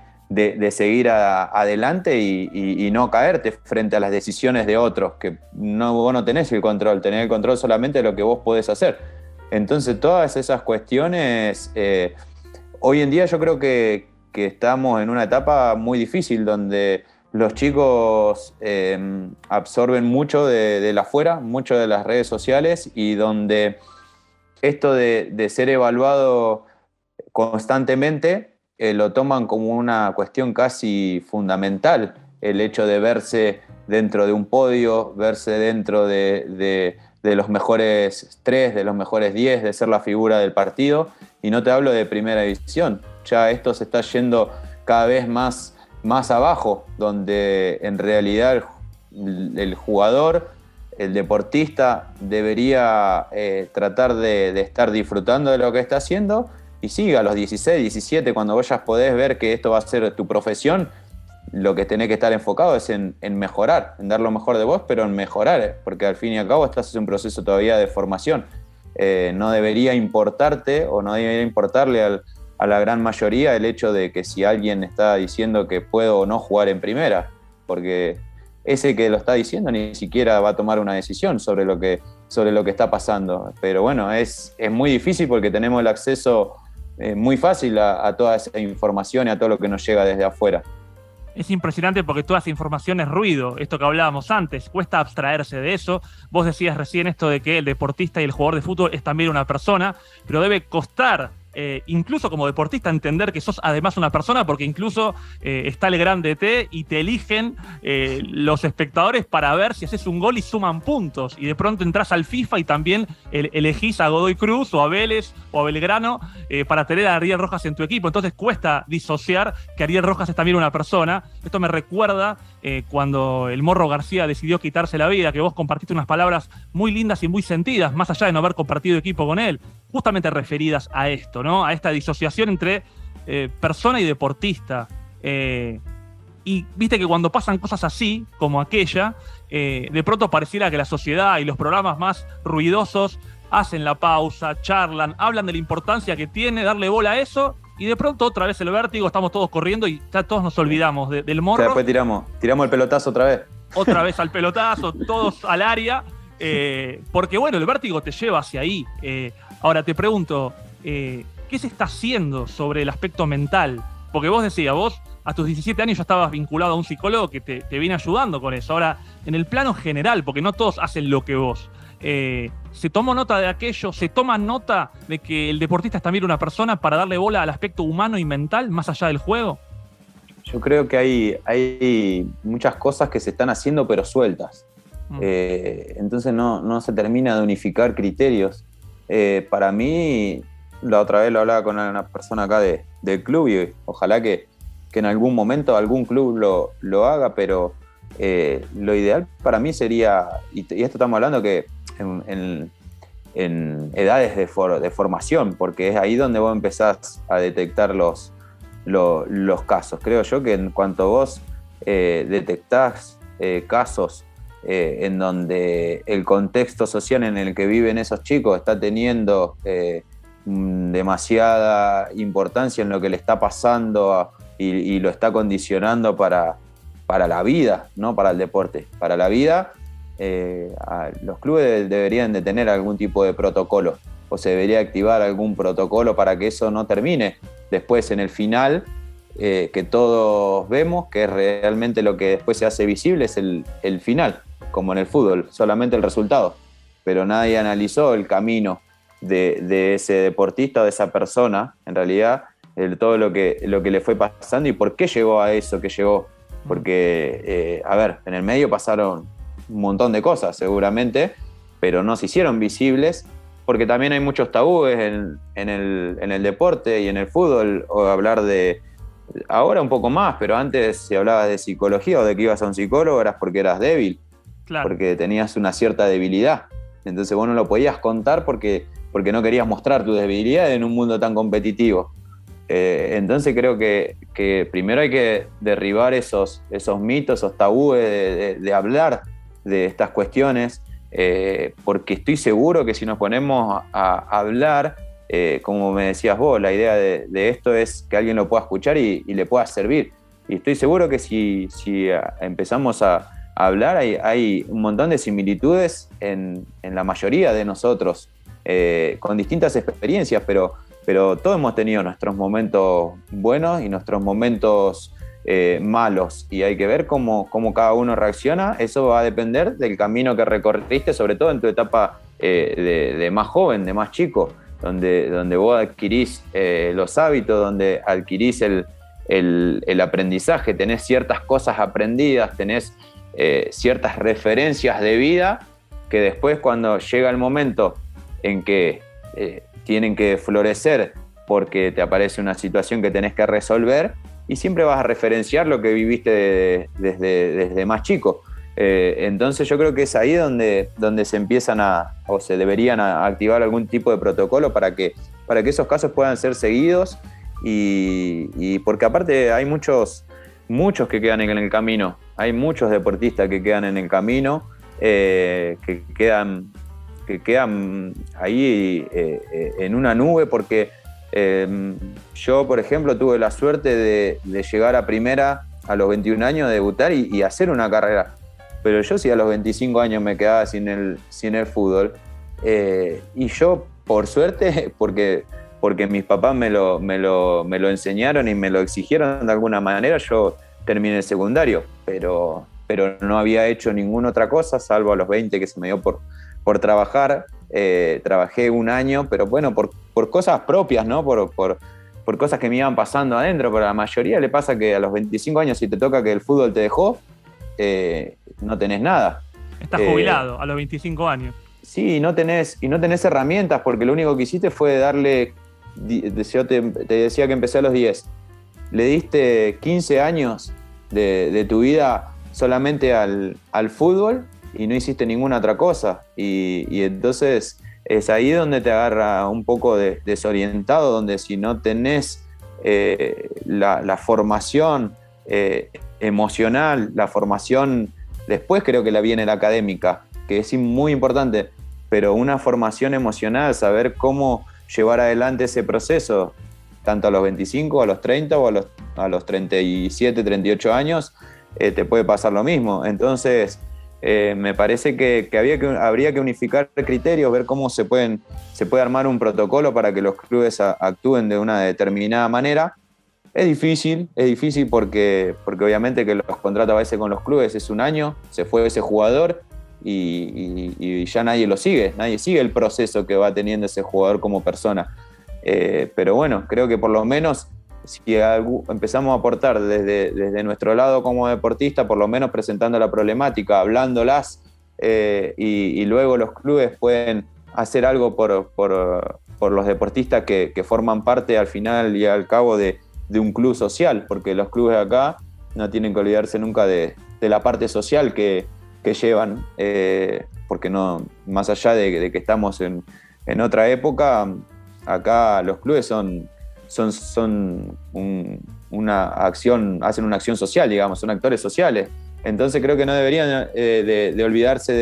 seguir adelante y, no caerte frente a las decisiones de otros, que no, vos no tenés el control, tenés el control solamente de lo que vos podés hacer. Entonces todas esas cuestiones, eh, hoy en día yo creo que, estamos en una etapa muy difícil donde los chicos eh, absorben mucho de, la afuera, mucho de las redes sociales y donde esto de, ser evaluado constantemente eh, lo toman como una cuestión casi fundamental, el hecho de verse dentro de un podio, verse dentro de de los mejores tres, de los mejores diez, de ser la figura del partido. Y no te hablo de primera división, ya esto se está yendo cada vez más, más abajo, donde en realidad el, jugador, el deportista debería eh, tratar de, estar disfrutando de lo que está haciendo y siga a los 16, 17, cuando vos ya podés ver que esto va a ser tu profesión, lo que tenés que estar enfocado es en, mejorar, en dar lo mejor de vos, pero en mejorar, eh, porque al fin y al cabo estás en un proceso todavía de formación. Eh, no debería importarte o no debería importarle a la gran mayoría el hecho de que si alguien está diciendo que puedo o no jugar en primera, porque ese que lo está diciendo ni siquiera va a tomar una decisión sobre lo que, sobre lo que está pasando. Pero bueno, es, es muy difícil porque tenemos el acceso eh, muy fácil a, toda esa información y a todo lo que nos llega desde afuera. Es impresionante porque toda esa información es ruido, esto que hablábamos antes, cuesta abstraerse de eso. Vos decías recién esto de que el deportista y el jugador de fútbol es también una persona, pero debe costar eh, incluso como deportista, entender que sos además una persona, porque incluso eh, está el gran DT y te eligen eh, los espectadores para ver si haces un gol y suman puntos. Y de pronto entras al FIFA y también elegís a Godoy Cruz o a Vélez o a Belgrano para tener a Ariel Rojas en tu equipo. Entonces cuesta disociar que Ariel Rojas es también una persona. Esto me recuerda cuando el Morro García decidió quitarse la vida, que vos compartiste unas palabras muy lindas y muy sentidas, más allá de no haber compartido equipo con él justamente referidas a esto, ¿no? A esta disociación entre eh, persona y deportista. Eh, y viste que cuando pasan cosas así, como aquella, eh, de pronto pareciera que la sociedad y los programas más ruidosos hacen la pausa, charlan, hablan de la importancia que tiene darle bola a eso, y de pronto otra vez el vértigo, estamos todos corriendo y ya todos nos olvidamos del morro. después tiramos, tiramos el pelotazo otra vez. Otra vez al pelotazo, todos al área. porque bueno, el vértigo te lleva hacia ahí. Ahora te pregunto, eh, ¿qué se está haciendo sobre el aspecto mental? Porque vos decías, vos a tus 17 años ya estabas vinculado a un psicólogo que te, viene ayudando con eso. Ahora, en el plano general, porque no todos hacen lo que vos, eh, ¿se tomó nota de aquello? ¿Se toma nota de que el deportista es también una persona para darle bola al aspecto humano y mental más allá del juego? Yo creo que hay, hay muchas cosas que se están haciendo pero sueltas. Mm. Eh, entonces no, no, se termina de unificar criterios. Eh, para mí, la otra vez lo hablaba con una persona acá de, del club y ojalá que, en algún momento algún club lo, haga, pero eh, lo ideal para mí sería, y, esto estamos hablando que en, edades de, formación, porque es ahí donde vos empezás a detectar los, los, casos. Creo yo que en cuanto vos eh, detectás casos eh, en donde el contexto social en el que viven esos chicos está teniendo eh, demasiada importancia en lo que le está pasando y, lo está condicionando para, para la vida, no para el deporte, para la vida. Eh, los clubes deberían de tener algún tipo de protocolo o se debería activar algún protocolo para que eso no termine después en el final que todos vemos, que es realmente lo que después se hace visible, es el, final como en el fútbol, solamente el resultado. Pero nadie analizó el camino de, ese deportista de esa persona, en realidad, todo lo que, lo que le fue pasando y por qué llegó a eso que llegó. Porque, eh, a ver, en el medio pasaron un montón de cosas, seguramente, pero no se hicieron visibles porque también hay muchos tabúes en, el, en, el, deporte y en el fútbol, o hablar de, ahora un poco más, pero antes si hablabas de psicología o de que ibas a un psicólogo eras porque eras débil, porque tenías una cierta debilidad. Entonces vos no lo podías contar porque, porque no querías mostrar tu debilidad en un mundo tan competitivo. Eh, entonces creo que, primero hay que derribar esos, esos mitos, esos tabúes de, hablar de estas cuestiones, eh, porque estoy seguro que si nos ponemos a, hablar, eh, como me decías vos, la idea de, esto es que alguien lo pueda escuchar y, le pueda servir. Y estoy seguro que si, si empezamos a, hablar, hay, un montón de similitudes en, la mayoría de nosotros, eh, con distintas experiencias, pero, pero todos hemos tenido nuestros momentos buenos y nuestros momentos eh, malos, y hay que ver cómo, cómo, cada uno reacciona. Eso va a depender del camino que recorriste, sobre todo en tu etapa eh, de, más joven, de más chico, donde, donde vos adquirís los hábitos, donde adquirís el, el aprendizaje, tenés ciertas cosas aprendidas, tenés eh, ciertas referencias de vida que después cuando llega el momento en que eh, tienen que florecer porque te aparece una situación que tenés que resolver y siempre vas a referenciar lo que viviste desde, desde más chico. Eh, entonces yo creo que es ahí donde, donde se empiezan a, o se deberían activar algún tipo de protocolo para que, para que esos casos puedan ser seguidos y, porque aparte hay muchos, muchos que quedan en el camino hay muchos deportistas que quedan en el camino, eh, que, quedan, que quedan ahí eh, en una nube porque yo, por ejemplo, tuve la suerte de, llegar a primera a los 21 años, debutar y, hacer una carrera. Pero yo sí a los 25 años me quedaba sin el, sin el fútbol. y yo, por suerte, porque porque mis papás me lo, me lo, me lo enseñaron y me lo exigieron de alguna manera, yo terminé el secundario, pero, pero no había hecho ninguna otra cosa, salvo a los 20 que se me dio por, por trabajar. Eh, trabajé un año, pero bueno, por, por cosas propias, ¿no? Por, por, por, cosas que me iban pasando adentro, pero a la mayoría le pasa que a los 25 años, si te toca que el fútbol te dejó, eh, no tenés nada. Estás eh, jubilado a los 25 años. Sí, y no tenés, y no tenés herramientas, porque lo único que hiciste fue darle. Yo te, decía que empecé a los 10. Le diste 15 años de, tu vida solamente al, fútbol y no hiciste ninguna otra cosa. Y, entonces es ahí donde te agarra un poco desorientado, donde si no tenés eh, la, formación eh, emocional, la formación, después creo que la viene la académica, que es muy importante, pero una formación emocional, saber cómo llevar adelante ese proceso, tanto a los 25, a los 30 o a los, a los 37, 38 años, eh, te puede pasar lo mismo. Entonces, eh, me parece que, habría que unificar criterios, ver cómo se, pueden, se puede armar un protocolo para que los clubes actúen de una determinada manera es difícil, es difícil porque, porque obviamente que los contratos a veces con los clubes es un año, se fue ese jugador y, ya nadie lo sigue, nadie sigue el proceso que va teniendo ese jugador como persona. Eh, pero bueno, creo que por lo menos si empezamos a aportar desde, desde nuestro lado como deportista, por lo menos presentando la problemática, hablándolas, eh, y, luego los clubes pueden hacer algo por, por, los deportistas que, que, forman parte al final y al cabo de, de un club social, porque los clubes acá no tienen que olvidarse nunca de, la parte social que, llevan, eh, porque no, más allá de, que estamos en, otra época, acá los clubes son, son, son una acción, hacen una acción social, digamos, son actores sociales. Entonces creo que no deberían eh, de, olvidarse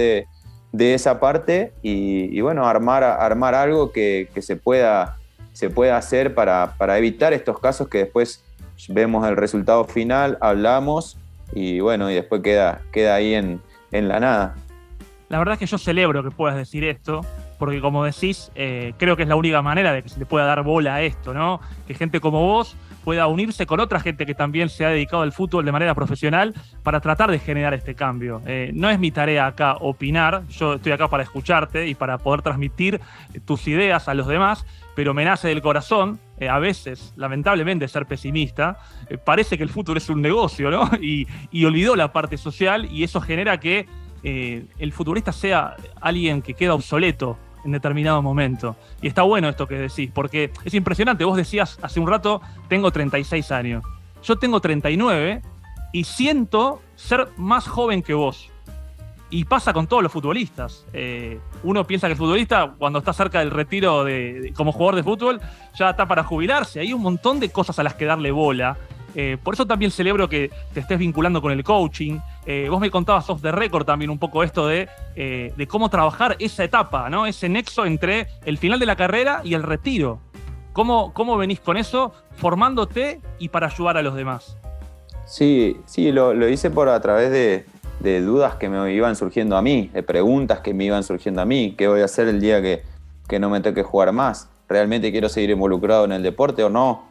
de, esa parte y, bueno, armar, armar algo que, que se pueda se puede hacer para, evitar estos casos que después vemos el resultado final, hablamos y bueno, y después queda, queda ahí en, la nada. La verdad es que yo celebro que puedas decir esto, porque como decís, eh, creo que es la única manera de que se le pueda dar bola a esto, ¿no? Que gente como vos pueda unirse con otra gente que también se ha dedicado al fútbol de manera profesional para tratar de generar este cambio. Eh, no es mi tarea acá opinar, yo estoy acá para escucharte y para poder transmitir tus ideas a los demás, pero me nace del corazón, eh, a veces, lamentablemente, ser pesimista. Eh, parece que el fútbol es un negocio, ¿no? Y, olvidó la parte social y eso genera que eh, el futbolista sea alguien que queda obsoleto en determinado momento. Y está bueno esto que decís, porque es impresionante. Vos decías hace un rato, tengo 36 años. Yo tengo 39 y siento ser más joven que vos. Y pasa con todos los futbolistas. Eh, uno piensa que el futbolista, cuando está cerca del retiro de, como jugador de fútbol, ya está para jubilarse. Hay un montón de cosas a las que darle bola. Eh, por eso también celebro que te estés vinculando con el coaching. Eh, vos me contabas off the record también un poco esto de, de, cómo trabajar esa etapa, ¿no? Ese nexo entre el final de la carrera y el retiro. ¿Cómo, cómo venís con eso formándote y para ayudar a los demás? Sí, sí, lo, lo hice por a través de, de dudas que me iban surgiendo a mí, de preguntas que me iban surgiendo a mí, qué voy a hacer el día que, no me toque jugar más, realmente quiero seguir involucrado en el deporte o no,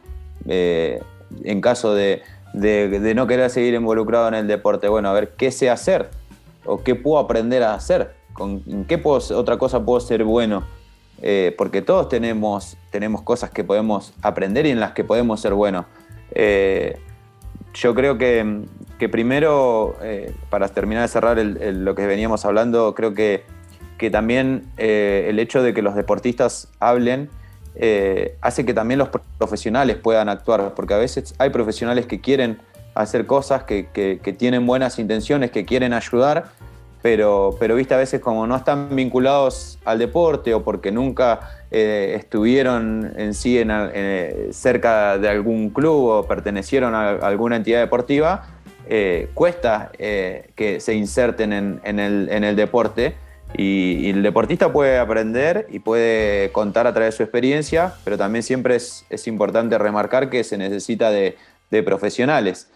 eh, en caso de, no querer seguir involucrado en el deporte, bueno, a ver qué sé hacer o qué puedo aprender a hacer, en qué otra cosa puedo ser bueno, eh, porque todos tenemos, tenemos cosas que podemos aprender y en las que podemos ser buenos. Eh, yo creo que, primero, eh, para terminar de cerrar lo que veníamos hablando, creo que, también el hecho de que los deportistas hablen eh, hace que también los profesionales puedan actuar, porque a veces hay profesionales que quieren hacer cosas, que, tienen buenas intenciones, que quieren ayudar, pero, pero a veces como no están vinculados al deporte o porque nunca eh, estuvieron en sí en, eh, cerca de algún club o pertenecieron a alguna entidad deportiva, cuesta que se inserten en, el, deporte y, el deportista puede aprender y puede contar a través de su experiencia, pero también siempre es, importante remarcar que se necesita de, profesionales.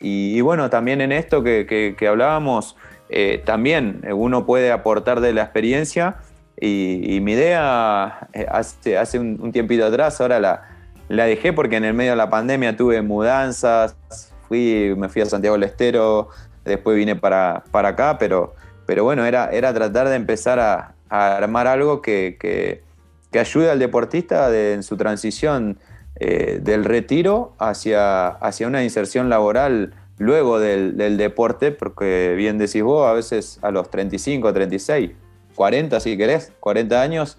Y, bueno, también en esto que hablábamos, eh, también uno puede aportar de la experiencia Y, mi idea eh, hace, hace un, tiempito atrás, ahora la, la dejé porque en el medio de la pandemia tuve mudanzas, fui, me fui a Santiago del Estero, después vine para, para acá, pero, pero bueno, era, era tratar de empezar a, armar algo que, que, ayude al deportista en su transición eh, del retiro hacia, hacia una inserción laboral luego del, deporte, porque bien decís vos, a veces a los 35, 36, 40 si querés, 40 años,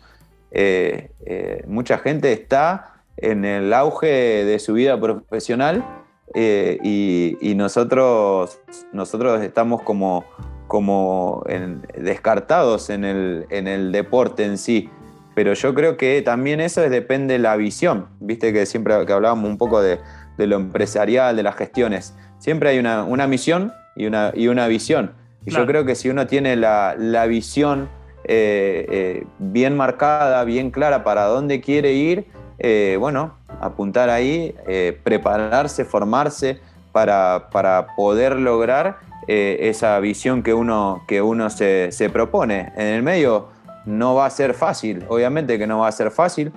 eh, eh, mucha gente está en el auge de su vida profesional y, nosotros, nosotros estamos como, como descartados en el, en el deporte en sí. Pero yo creo que también eso depende de la visión, viste que siempre que hablábamos un poco de, lo empresarial, de las gestiones, siempre hay una, misión y una, y una visión. Y yo creo que si uno tiene la, visión eh, eh, bien marcada, bien clara para dónde quiere ir, eh, bueno, apuntar ahí, prepararse, formarse para, para poder lograr esa visión que uno, que uno se, se propone. En el medio no va a ser fácil, obviamente que no va a ser fácil,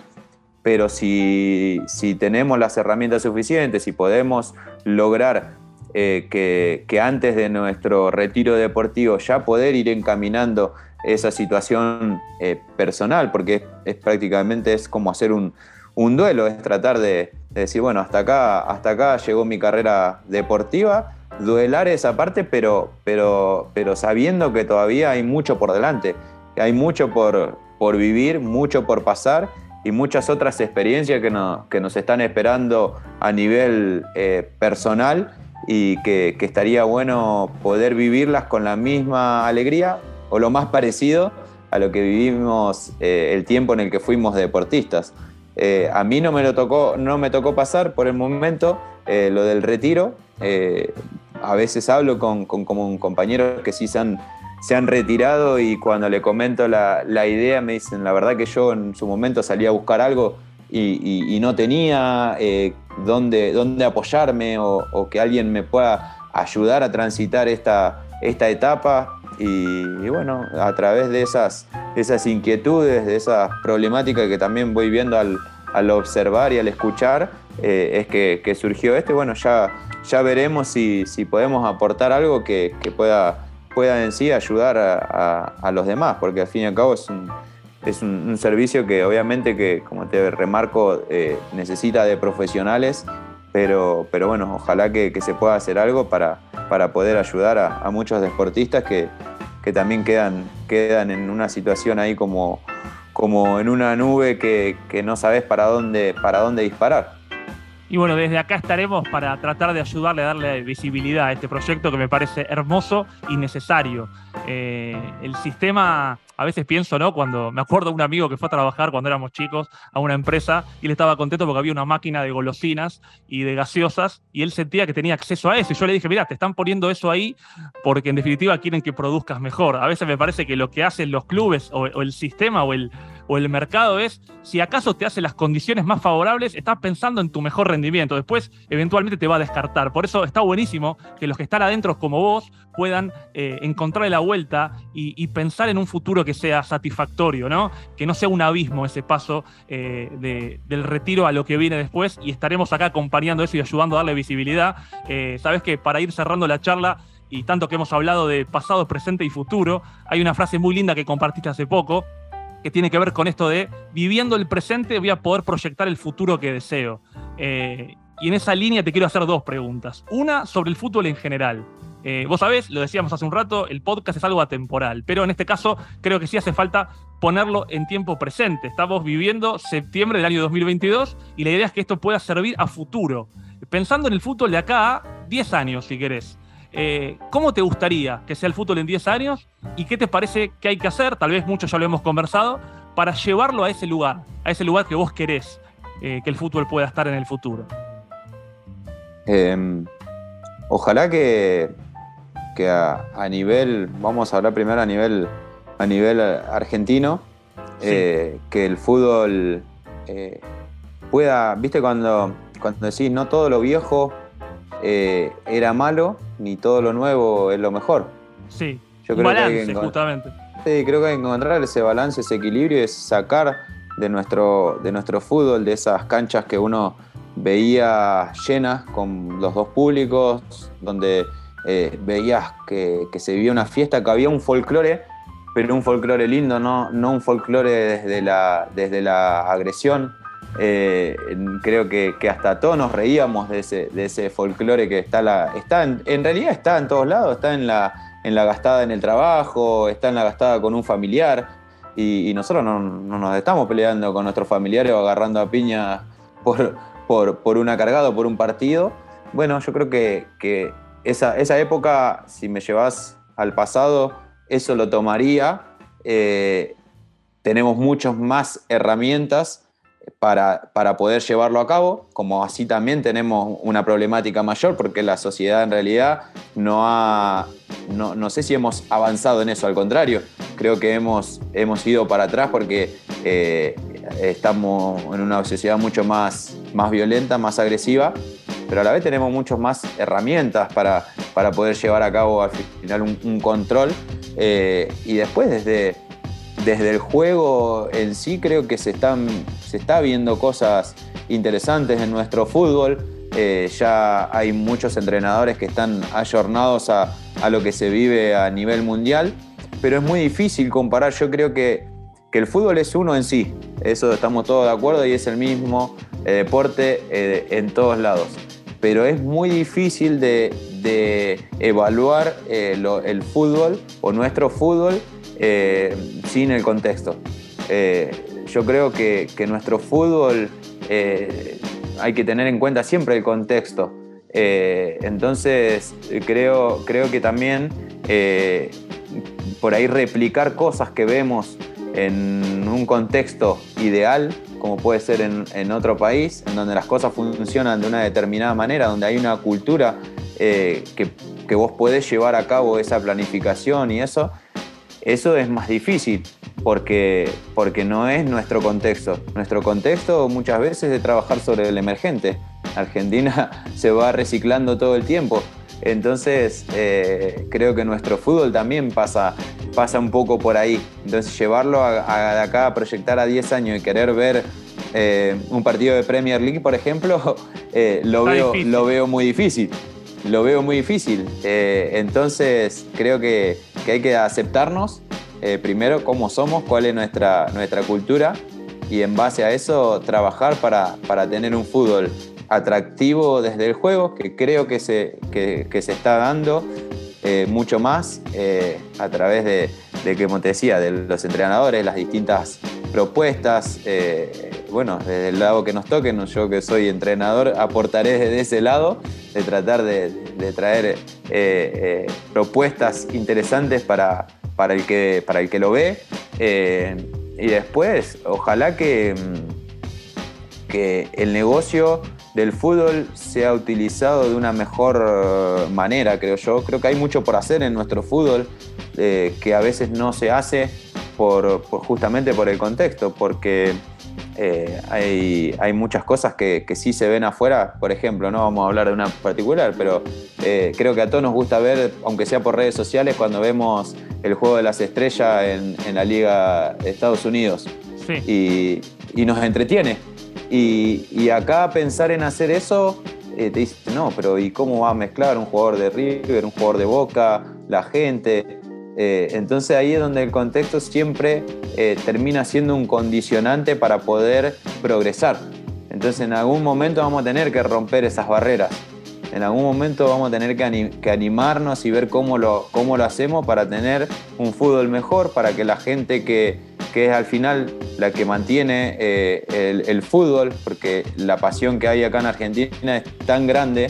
pero si, tenemos las herramientas suficientes y podemos lograr eh, que, antes de nuestro retiro deportivo ya poder ir encaminando esa situación eh, personal, porque es, prácticamente es como hacer un, duelo, es tratar de, decir, bueno, hasta acá, hasta acá llegó mi carrera deportiva, duelar esa parte, pero, pero, pero sabiendo que todavía hay mucho por delante hay mucho por, por vivir, mucho por pasar y muchas otras experiencias que, que nos están esperando a nivel eh, personal y que, estaría bueno poder vivirlas con la misma alegría o lo más parecido a lo que vivimos eh, el tiempo en el que fuimos deportistas. Eh, a mí no me, lo tocó, no me tocó pasar por el momento lo del retiro. A veces hablo con, con, con compañeros que sí se han se han retirado y cuando le comento la, idea me dicen, la verdad que yo en su momento salí a buscar algo y, no tenía eh, dónde, dónde, apoyarme o, que alguien me pueda ayudar a transitar esta, esta etapa. Y, bueno, a través de esas, esas inquietudes, de esas problemáticas que también voy viendo al, observar y al escuchar, eh, es que, surgió este. Bueno, ya, ya veremos si, podemos aportar algo que pueda pueda en sí ayudar a, los demás, porque al fin y al cabo es un, es un, servicio que obviamente que, como te remarco, eh, necesita de profesionales, pero, pero bueno, ojalá que, se pueda hacer algo para, para poder ayudar a, muchos deportistas que, que, también quedan, quedan en una situación ahí como, como en una nube que, que no sabes para dónde, para dónde disparar. Y bueno, desde acá estaremos para tratar de ayudarle a darle visibilidad a este proyecto que me parece hermoso y necesario. Eh, el sistema, a veces pienso, ¿no? Cuando me acuerdo de un amigo que fue a trabajar cuando éramos chicos a una empresa y él estaba contento porque había una máquina de golosinas y de gaseosas y él sentía que tenía acceso a eso. Y yo le dije, mira, te están poniendo eso ahí porque en definitiva quieren que produzcas mejor. A veces me parece que lo que hacen los clubes o el sistema o el o el mercado es, si acaso te hace las condiciones más favorables, estás pensando en tu mejor rendimiento. Después, eventualmente te va a descartar. Por eso está buenísimo que los que están adentro como vos puedan eh, encontrarle la vuelta y, pensar en un futuro que sea satisfactorio, ¿no? Que no sea un abismo ese paso eh, del retiro a lo que viene después y estaremos acá acompañando eso y ayudando a darle visibilidad. Eh, Sabes que para ir cerrando la charla, y tanto que hemos hablado de pasado, presente y futuro, hay una frase muy linda que compartiste hace poco, que tiene que ver con esto de viviendo el presente voy a poder proyectar el futuro que deseo. Eh, y en esa línea te quiero hacer dos preguntas. Una sobre el fútbol en general. Eh, vos sabés, lo decíamos hace un rato, el podcast es algo atemporal, pero en este caso creo que sí hace falta ponerlo en tiempo presente. Estamos viviendo septiembre del año 2022 y la idea es que esto pueda servir a futuro. Pensando en el fútbol de acá a 10 años, si querés. Eh, ¿Cómo te gustaría que sea el fútbol en 10 años? ¿Y qué te parece que hay que hacer? Tal vez mucho ya lo hemos conversado, para llevarlo a ese lugar, a ese lugar que vos querés eh, que el fútbol pueda estar en el futuro. Em, ojalá que, que a, nivel, vamos a hablar primero a nivel, a nivel argentino, eh, que el fútbol pueda, viste cuando, cuando decís no todo lo viejo eh, era malo, ni todo lo nuevo es lo mejor. Sí, Yo creo balance, que justamente. Sí, creo que hay que encontrar ese balance, ese equilibrio, es sacar de nuestro, de nuestro fútbol, de esas canchas que uno veía llenas con los dos públicos, donde eh, veías que, se vivía una fiesta, que había un folclore, pero un folclore lindo, no, no un folclore desde la, desde la agresión. Eh, creo que, hasta todos nos reíamos de ese, de ese folclore que está, la, está en, realidad está en todos lados, está en la, en la gastada en el trabajo, está en la gastada con un familiar, y, nosotros no, nos estamos peleando con nuestros familiares o agarrando a piña por, por, por una cargada o por un partido. Bueno, yo creo que, que esa, esa, época, si me llevas al pasado, eso lo tomaría. Eh, tenemos muchas más herramientas para, para, poder llevarlo a cabo, como así también tenemos una problemática mayor porque la sociedad en realidad no ha, no, no sé si hemos avanzado en eso, al contrario, creo que hemos, hemos ido para atrás porque eh, estamos en una sociedad mucho más, más violenta, más agresiva, pero a la vez tenemos muchas más herramientas para, para poder llevar a cabo al final un, control eh, y después desde desde el juego en sí creo que se, están, se está viendo cosas interesantes en nuestro fútbol. Eh, ya hay muchos entrenadores que están ayornados a, lo que se vive a nivel mundial, pero es muy difícil comparar. Yo creo que, el fútbol es uno en sí, eso estamos todos de acuerdo y es el mismo eh, deporte eh, en todos lados. Pero es muy difícil de, evaluar el fútbol o nuestro fútbol sin el contexto. Yo creo que, nuestro fútbol eh, hay que tener en cuenta siempre el contexto. entonces creo, creo que también por ahí replicar cosas que vemos en un contexto ideal, como puede ser en, otro país, en donde las cosas funcionan de una determinada manera, donde hay una cultura que, que vos podés llevar a cabo esa planificación y eso, eso es más difícil porque, porque no es nuestro contexto. Nuestro contexto muchas veces es de trabajar sobre el emergente. Argentina se va reciclando todo el tiempo. Entonces, eh, creo que nuestro fútbol también pasa, pasa un poco por ahí. Entonces, llevarlo a, de acá a proyectar a 10 años y querer ver eh, un partido de Premier League, por ejemplo, eh, lo, veo, lo veo muy difícil lo veo muy difícil. Entonces creo que, hay que aceptarnos eh, primero cómo somos, cuál es nuestra, nuestra cultura y en base a eso trabajar para, tener un fútbol atractivo desde el juego, que creo que se, que, se está dando eh, mucho más a través de, de, como te decía, de los entrenadores, las distintas propuestas. bueno, desde el lado que nos toque, yo que soy entrenador, aportaré desde ese lado de tratar de, traer eh, eh, propuestas interesantes para, para, el que, para el que lo ve. Eh, y después, ojalá que, mm, que el negocio del fútbol sea utilizado de una mejor manera, creo yo. Creo que hay mucho por hacer en nuestro fútbol que a veces no se hace por, justamente por el contexto, porque eh, hay, muchas cosas que, sí se ven afuera, por ejemplo, no vamos a hablar de una particular, pero eh, creo que a todos nos gusta ver, aunque sea por redes sociales, cuando vemos el juego de las estrellas en, la Liga de Estados Unidos. Y, nos entretiene. Y, acá pensar en hacer eso, eh, te dice, no, pero ¿y cómo va a mezclar un jugador de River, un jugador de Boca, la gente? Eh, entonces ahí es donde el contexto siempre eh, termina siendo un condicionante para poder progresar. Entonces en algún momento vamos a tener que romper esas barreras. En algún momento vamos a tener que, animarnos y ver cómo lo, hacemos para tener un fútbol mejor, para que la gente que, es al final la que mantiene eh, el, fútbol, porque la pasión que hay acá en Argentina es tan grande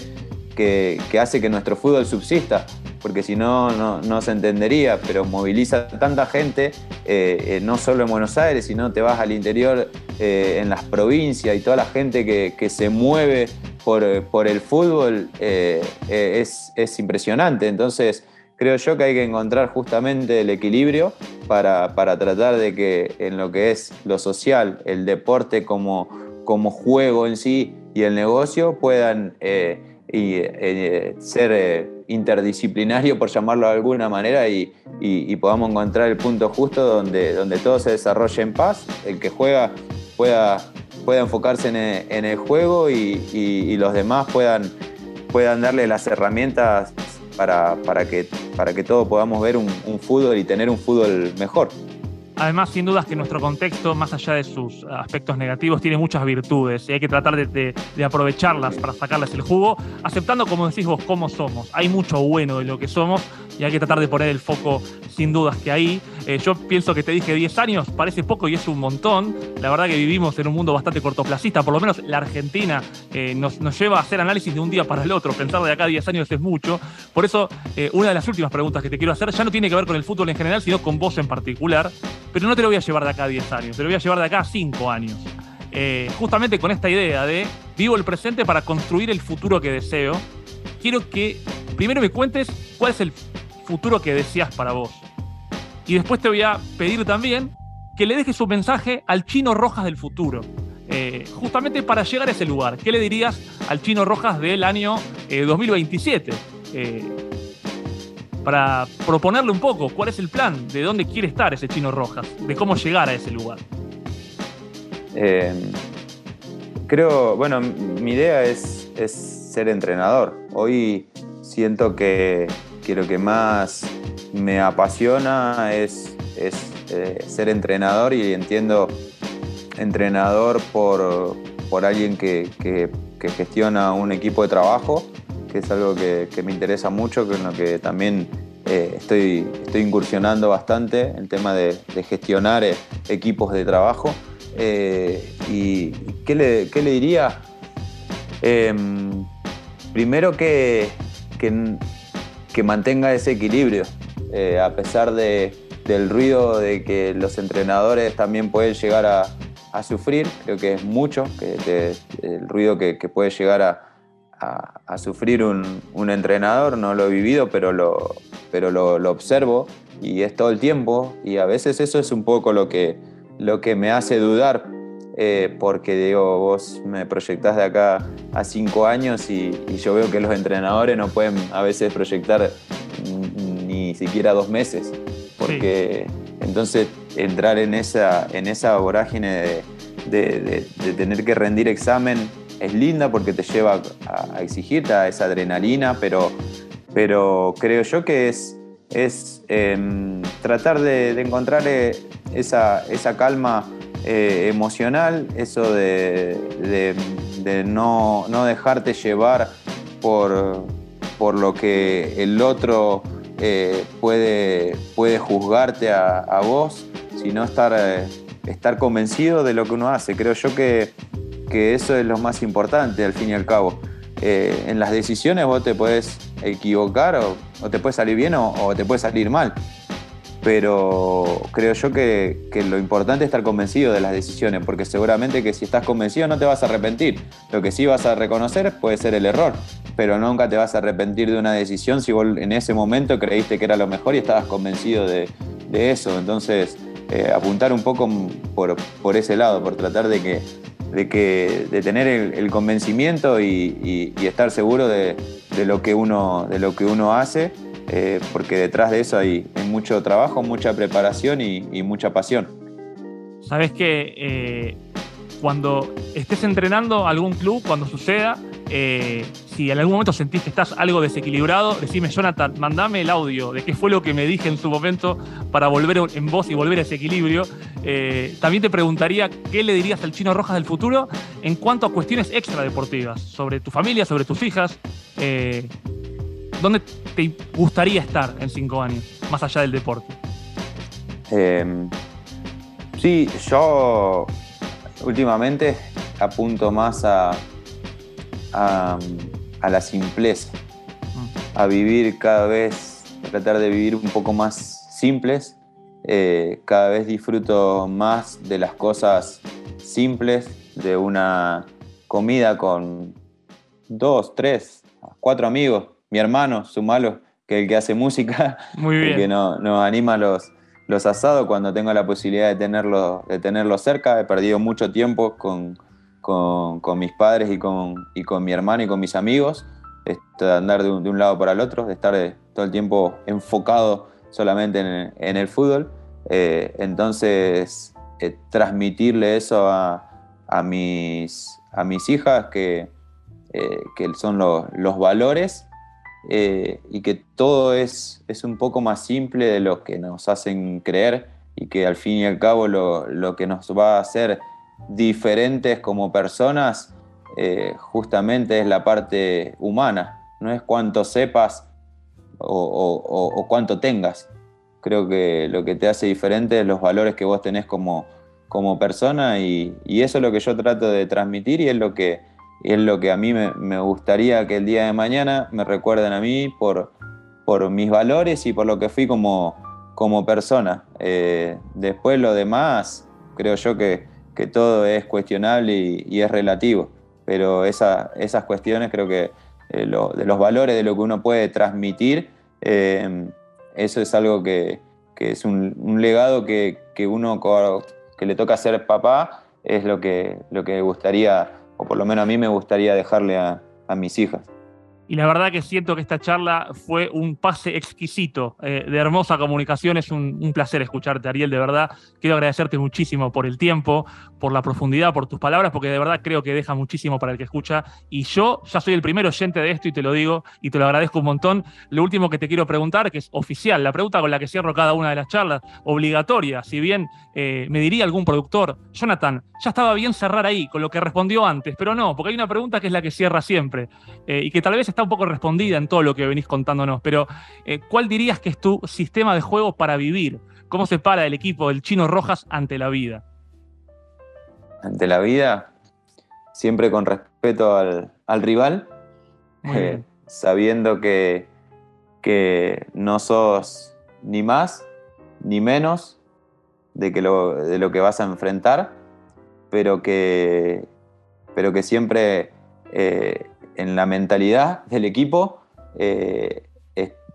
que hace que nuestro fútbol subsista porque si no, no, se entendería, pero moviliza tanta gente, eh, eh, no solo en Buenos Aires, sino te vas al interior, eh, en las provincias y toda la gente que, se mueve por, el fútbol es, es, impresionante. Entonces, creo yo que hay que encontrar justamente el equilibrio para, tratar de que en lo que es lo social, el deporte como, como juego en sí y el negocio puedan ser interdisciplinario, por llamarlo de alguna manera, y, podamos encontrar el punto justo donde, donde todo se desarrolle en paz, el que juega pueda, pueda enfocarse en el, juego y, los demás puedan, puedan darle las herramientas para, que, para que todos podamos ver un fútbol y tener un fútbol mejor. Además, sin dudas que nuestro contexto, más allá de sus aspectos negativos, tiene muchas virtudes y hay que tratar de, aprovecharlas para sacarles el jugo, aceptando, como decís vos, cómo somos. Hay mucho bueno de lo que somos y hay que tratar de poner el foco, sin dudas que ahí. Eh, yo pienso que te dije 10 años, parece poco y es un montón. La verdad que vivimos en un mundo bastante cortoplacista, por lo menos la Argentina eh, nos, lleva a hacer análisis de un día para el otro. Pensar de acá a 10 años es mucho. Por eso, eh, una de las últimas preguntas que te quiero hacer ya no tiene que ver con el fútbol en general, sino con vos en particular pero no te lo voy a llevar de acá a 10 años, te lo voy a llevar de acá a 5 años. Eh, justamente con esta idea de vivo el presente para construir el futuro que deseo, quiero que primero me cuentes cuál es el futuro que deseas para vos. Y después te voy a pedir también que le dejes un mensaje al chino Rojas del futuro. Eh, justamente para llegar a ese lugar, ¿qué le dirías al chino Rojas del año 2027? Para proponerle un poco cuál es el plan, de dónde quiere estar ese Chino Rojas, de cómo llegar a ese lugar. Eh, creo, bueno, mi idea es, ser entrenador. Hoy siento que, lo que más me apasiona es, eh, ser entrenador y entiendo entrenador por, alguien que, gestiona un equipo de trabajo que es algo que, me interesa mucho, con lo que también eh, estoy, estoy incursionando bastante, el tema de, gestionar eh, equipos de trabajo. Eh, ¿Y qué le, diría? Em, primero que, que, mantenga ese equilibrio, a pesar del ruido de que los entrenadores también pueden llegar a, sufrir, creo que es mucho, que el ruido que puede llegar a, a, sufrir un, entrenador, no lo he vivido, pero, lo, pero lo, observo y es todo el tiempo. Y a veces eso es un poco lo que, lo que me hace dudar, eh, porque digo, vos me proyectás de acá a cinco años y, yo veo que los entrenadores no pueden a veces proyectar ni siquiera dos meses, porque entonces entrar en esa, en esa vorágine de tener que rendir examen es linda porque te lleva a, exigirte a esa adrenalina, pero, pero creo yo que es, es em, tratar de, encontrar eh, esa, esa calma eh, emocional, eso de, no, dejarte llevar por, por, lo que el otro eh, puede, puede juzgarte a, a vos, sino estar, estar convencido de lo que uno hace. Creo yo que que eso es lo más importante al fin y al cabo. Eh, en las decisiones vos te puedes equivocar o, te puede salir bien o, te puede salir mal. Pero creo yo que, lo importante es estar convencido de las decisiones, porque seguramente que si estás convencido no te vas a arrepentir. Lo que sí vas a reconocer puede ser el error, pero nunca te vas a arrepentir de una decisión si vos en ese momento creíste que era lo mejor y estabas convencido de, eso. Entonces, eh, apuntar un poco por, por ese lado, por tratar de que de, que, de tener el, convencimiento y, estar seguro de, lo que uno, de lo que uno hace, eh, porque detrás de eso hay, mucho trabajo, mucha preparación y, mucha pasión. Sabes que eh, cuando estés entrenando algún club, cuando suceda, eh, si en algún momento sentís que estás algo desequilibrado, decime, Jonathan, mandame el audio de qué fue lo que me dije en su momento para volver en voz y volver a ese equilibrio. Eh, también te preguntaría qué le dirías al chino Rojas del futuro en cuanto a cuestiones extradeportivas, sobre tu familia, sobre tus hijas. Eh, ¿Dónde te gustaría estar en cinco años, más allá del deporte? Em, sí, yo últimamente apunto más a, a, la simpleza, a vivir cada vez, a tratar de vivir un poco más simples. Eh, cada vez disfruto más de las cosas simples, de una comida con dos, tres, cuatro amigos, mi hermano, su malo, que es el que hace música, Muy bien. que nos anima los, los asados cuando tengo la posibilidad de tenerlo, de tenerlo cerca. He perdido mucho tiempo con, con, mis padres y con, y con mi hermano y con mis amigos. de andar de un, lado para el otro, de estar eh, todo el tiempo enfocado solamente en, el fútbol. Eh, entonces, transmitirle eso a, mis, a mis hijas, que, que son los valores y que todo es, es un poco más simple de lo que nos hacen creer y que al fin y al cabo lo, lo que nos va a hacer diferentes como personas eh, justamente es la parte humana, no es cuánto sepas o, cuánto tengas. Creo que lo que te hace diferente es los valores que vos tenés como, como persona y, eso es lo que yo trato de transmitir y es lo que, es lo que a mí me, gustaría que el día de mañana me recuerden a mí por, por mis valores y por lo que fui como, como persona. Eh, después lo demás, creo yo que, todo es cuestionable y, es relativo, pero esas cuestiones creo que eh, de los valores, de lo que uno puede transmitir, eh, eso es algo que, es un, legado que, uno que le toca ser papá, es lo que, lo que gustaría, o por lo menos a mí me gustaría dejarle a mis hijas y la verdad que siento que esta charla fue un pase exquisito eh, de hermosa comunicación. Es un, placer escucharte, Ariel, de verdad. Quiero agradecerte muchísimo por el tiempo, por la profundidad, por tus palabras, porque de verdad creo que deja muchísimo para el que escucha. Y yo ya soy el primer oyente de esto y te lo digo y te lo agradezco un montón. Lo último que te quiero preguntar, que es oficial, la pregunta con la que cierro cada una de las charlas, obligatoria, si bien eh, me diría algún productor, Jonathan, ya estaba bien cerrar ahí con lo que respondió antes, pero no, porque hay una pregunta que es la que cierra siempre eh, y que tal vez está un poco respondida en todo lo que venís contándonos, pero eh, ¿cuál dirías que es tu sistema de juego para vivir? ¿Cómo se para el equipo del Chino Rojas ante la vida? Ante la vida, siempre con respeto al, rival, eh, sabiendo que, que no sos ni más ni menos de, que lo, de lo que vas a enfrentar, pero que, pero que siempre eh, en la mentalidad del equipo eh,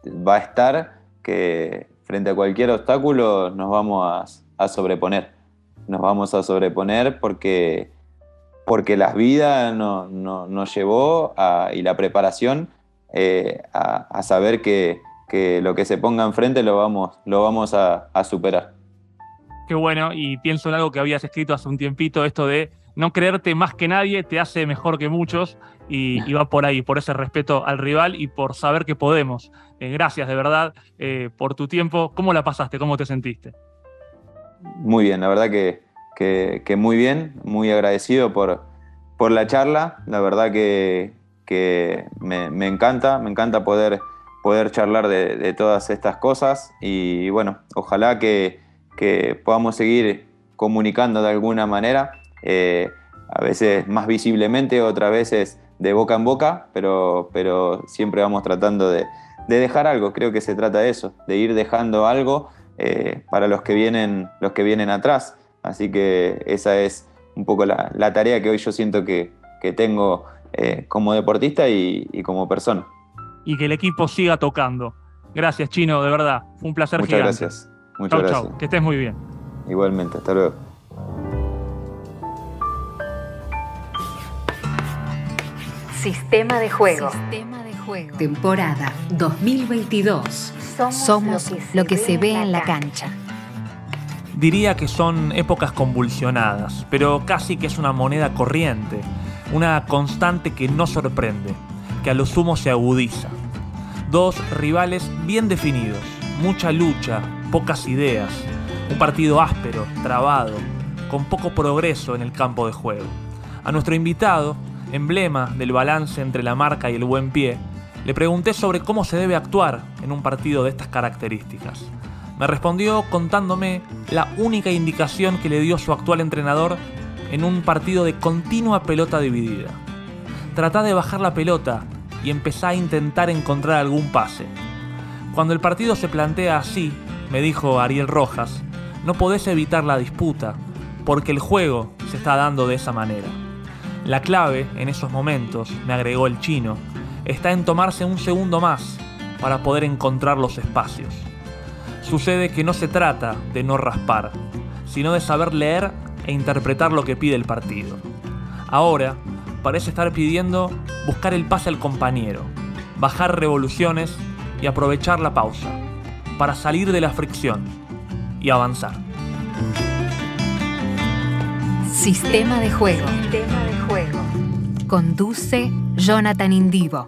va a estar que frente a cualquier obstáculo nos vamos a, sobreponer. Nos vamos a sobreponer porque, porque la vida nos llevó y la preparación eh, a, saber que, lo que se ponga enfrente lo vamos, lo vamos a, a superar. Qué bueno, y pienso en algo que habías escrito hace un tiempito, esto de no creerte más que nadie te hace mejor que muchos y, va por ahí, por ese respeto al rival y por saber que podemos. Eh, gracias de verdad eh, por tu tiempo. ¿Cómo la pasaste? ¿Cómo te sentiste? Muy bien, la verdad que, muy bien, muy agradecido por, por la charla. La verdad que, me, encanta, me encanta poder, poder charlar de, todas estas cosas y bueno, ojalá que, podamos seguir comunicando de alguna manera. Eh, a veces más visiblemente, otras veces de boca en boca, pero, pero siempre vamos tratando de, dejar algo. Creo que se trata de eso, de ir dejando algo eh, para los que, vienen, los que vienen atrás. Así que esa es un poco la, tarea que hoy yo siento que, tengo eh, como deportista y, como persona. Y que el equipo siga tocando. Gracias, Chino, de verdad. Fue un placer Muchas gracias. Muchas gracias. Que estés muy bien. Igualmente, hasta luego. Sistema de juego. Sistema de juego. Temporada 2022. Somos, lo que, se, ve en la cancha. Diría que son épocas convulsionadas, pero casi que es una moneda corriente, una constante que no sorprende, que a lo sumo se agudiza. Dos rivales bien definidos, mucha lucha, pocas ideas, un partido áspero, trabado, con poco progreso en el campo de juego. A nuestro invitado, emblema del balance entre la marca y el buen pie, le pregunté sobre cómo se debe actuar en un partido de estas características. Me respondió contándome la única indicación que le dio su actual entrenador en un partido de continua pelota dividida. Trata de bajar la pelota y empezá a intentar encontrar algún pase. Cuando el partido se plantea así, me dijo Ariel Rojas, no podés evitar la disputa, porque el juego se está dando de esa manera. La clave en esos momentos, me agregó el chino, está en tomarse un segundo más para poder encontrar los espacios. Sucede que no se trata de no raspar, sino de saber leer e interpretar lo que pide el partido. Ahora, parece estar pidiendo buscar el pase al compañero, bajar revoluciones y aprovechar la pausa para salir de la fricción y avanzar. Sistema de juego. Sistema de juego. Conduce Jonathan Indivo.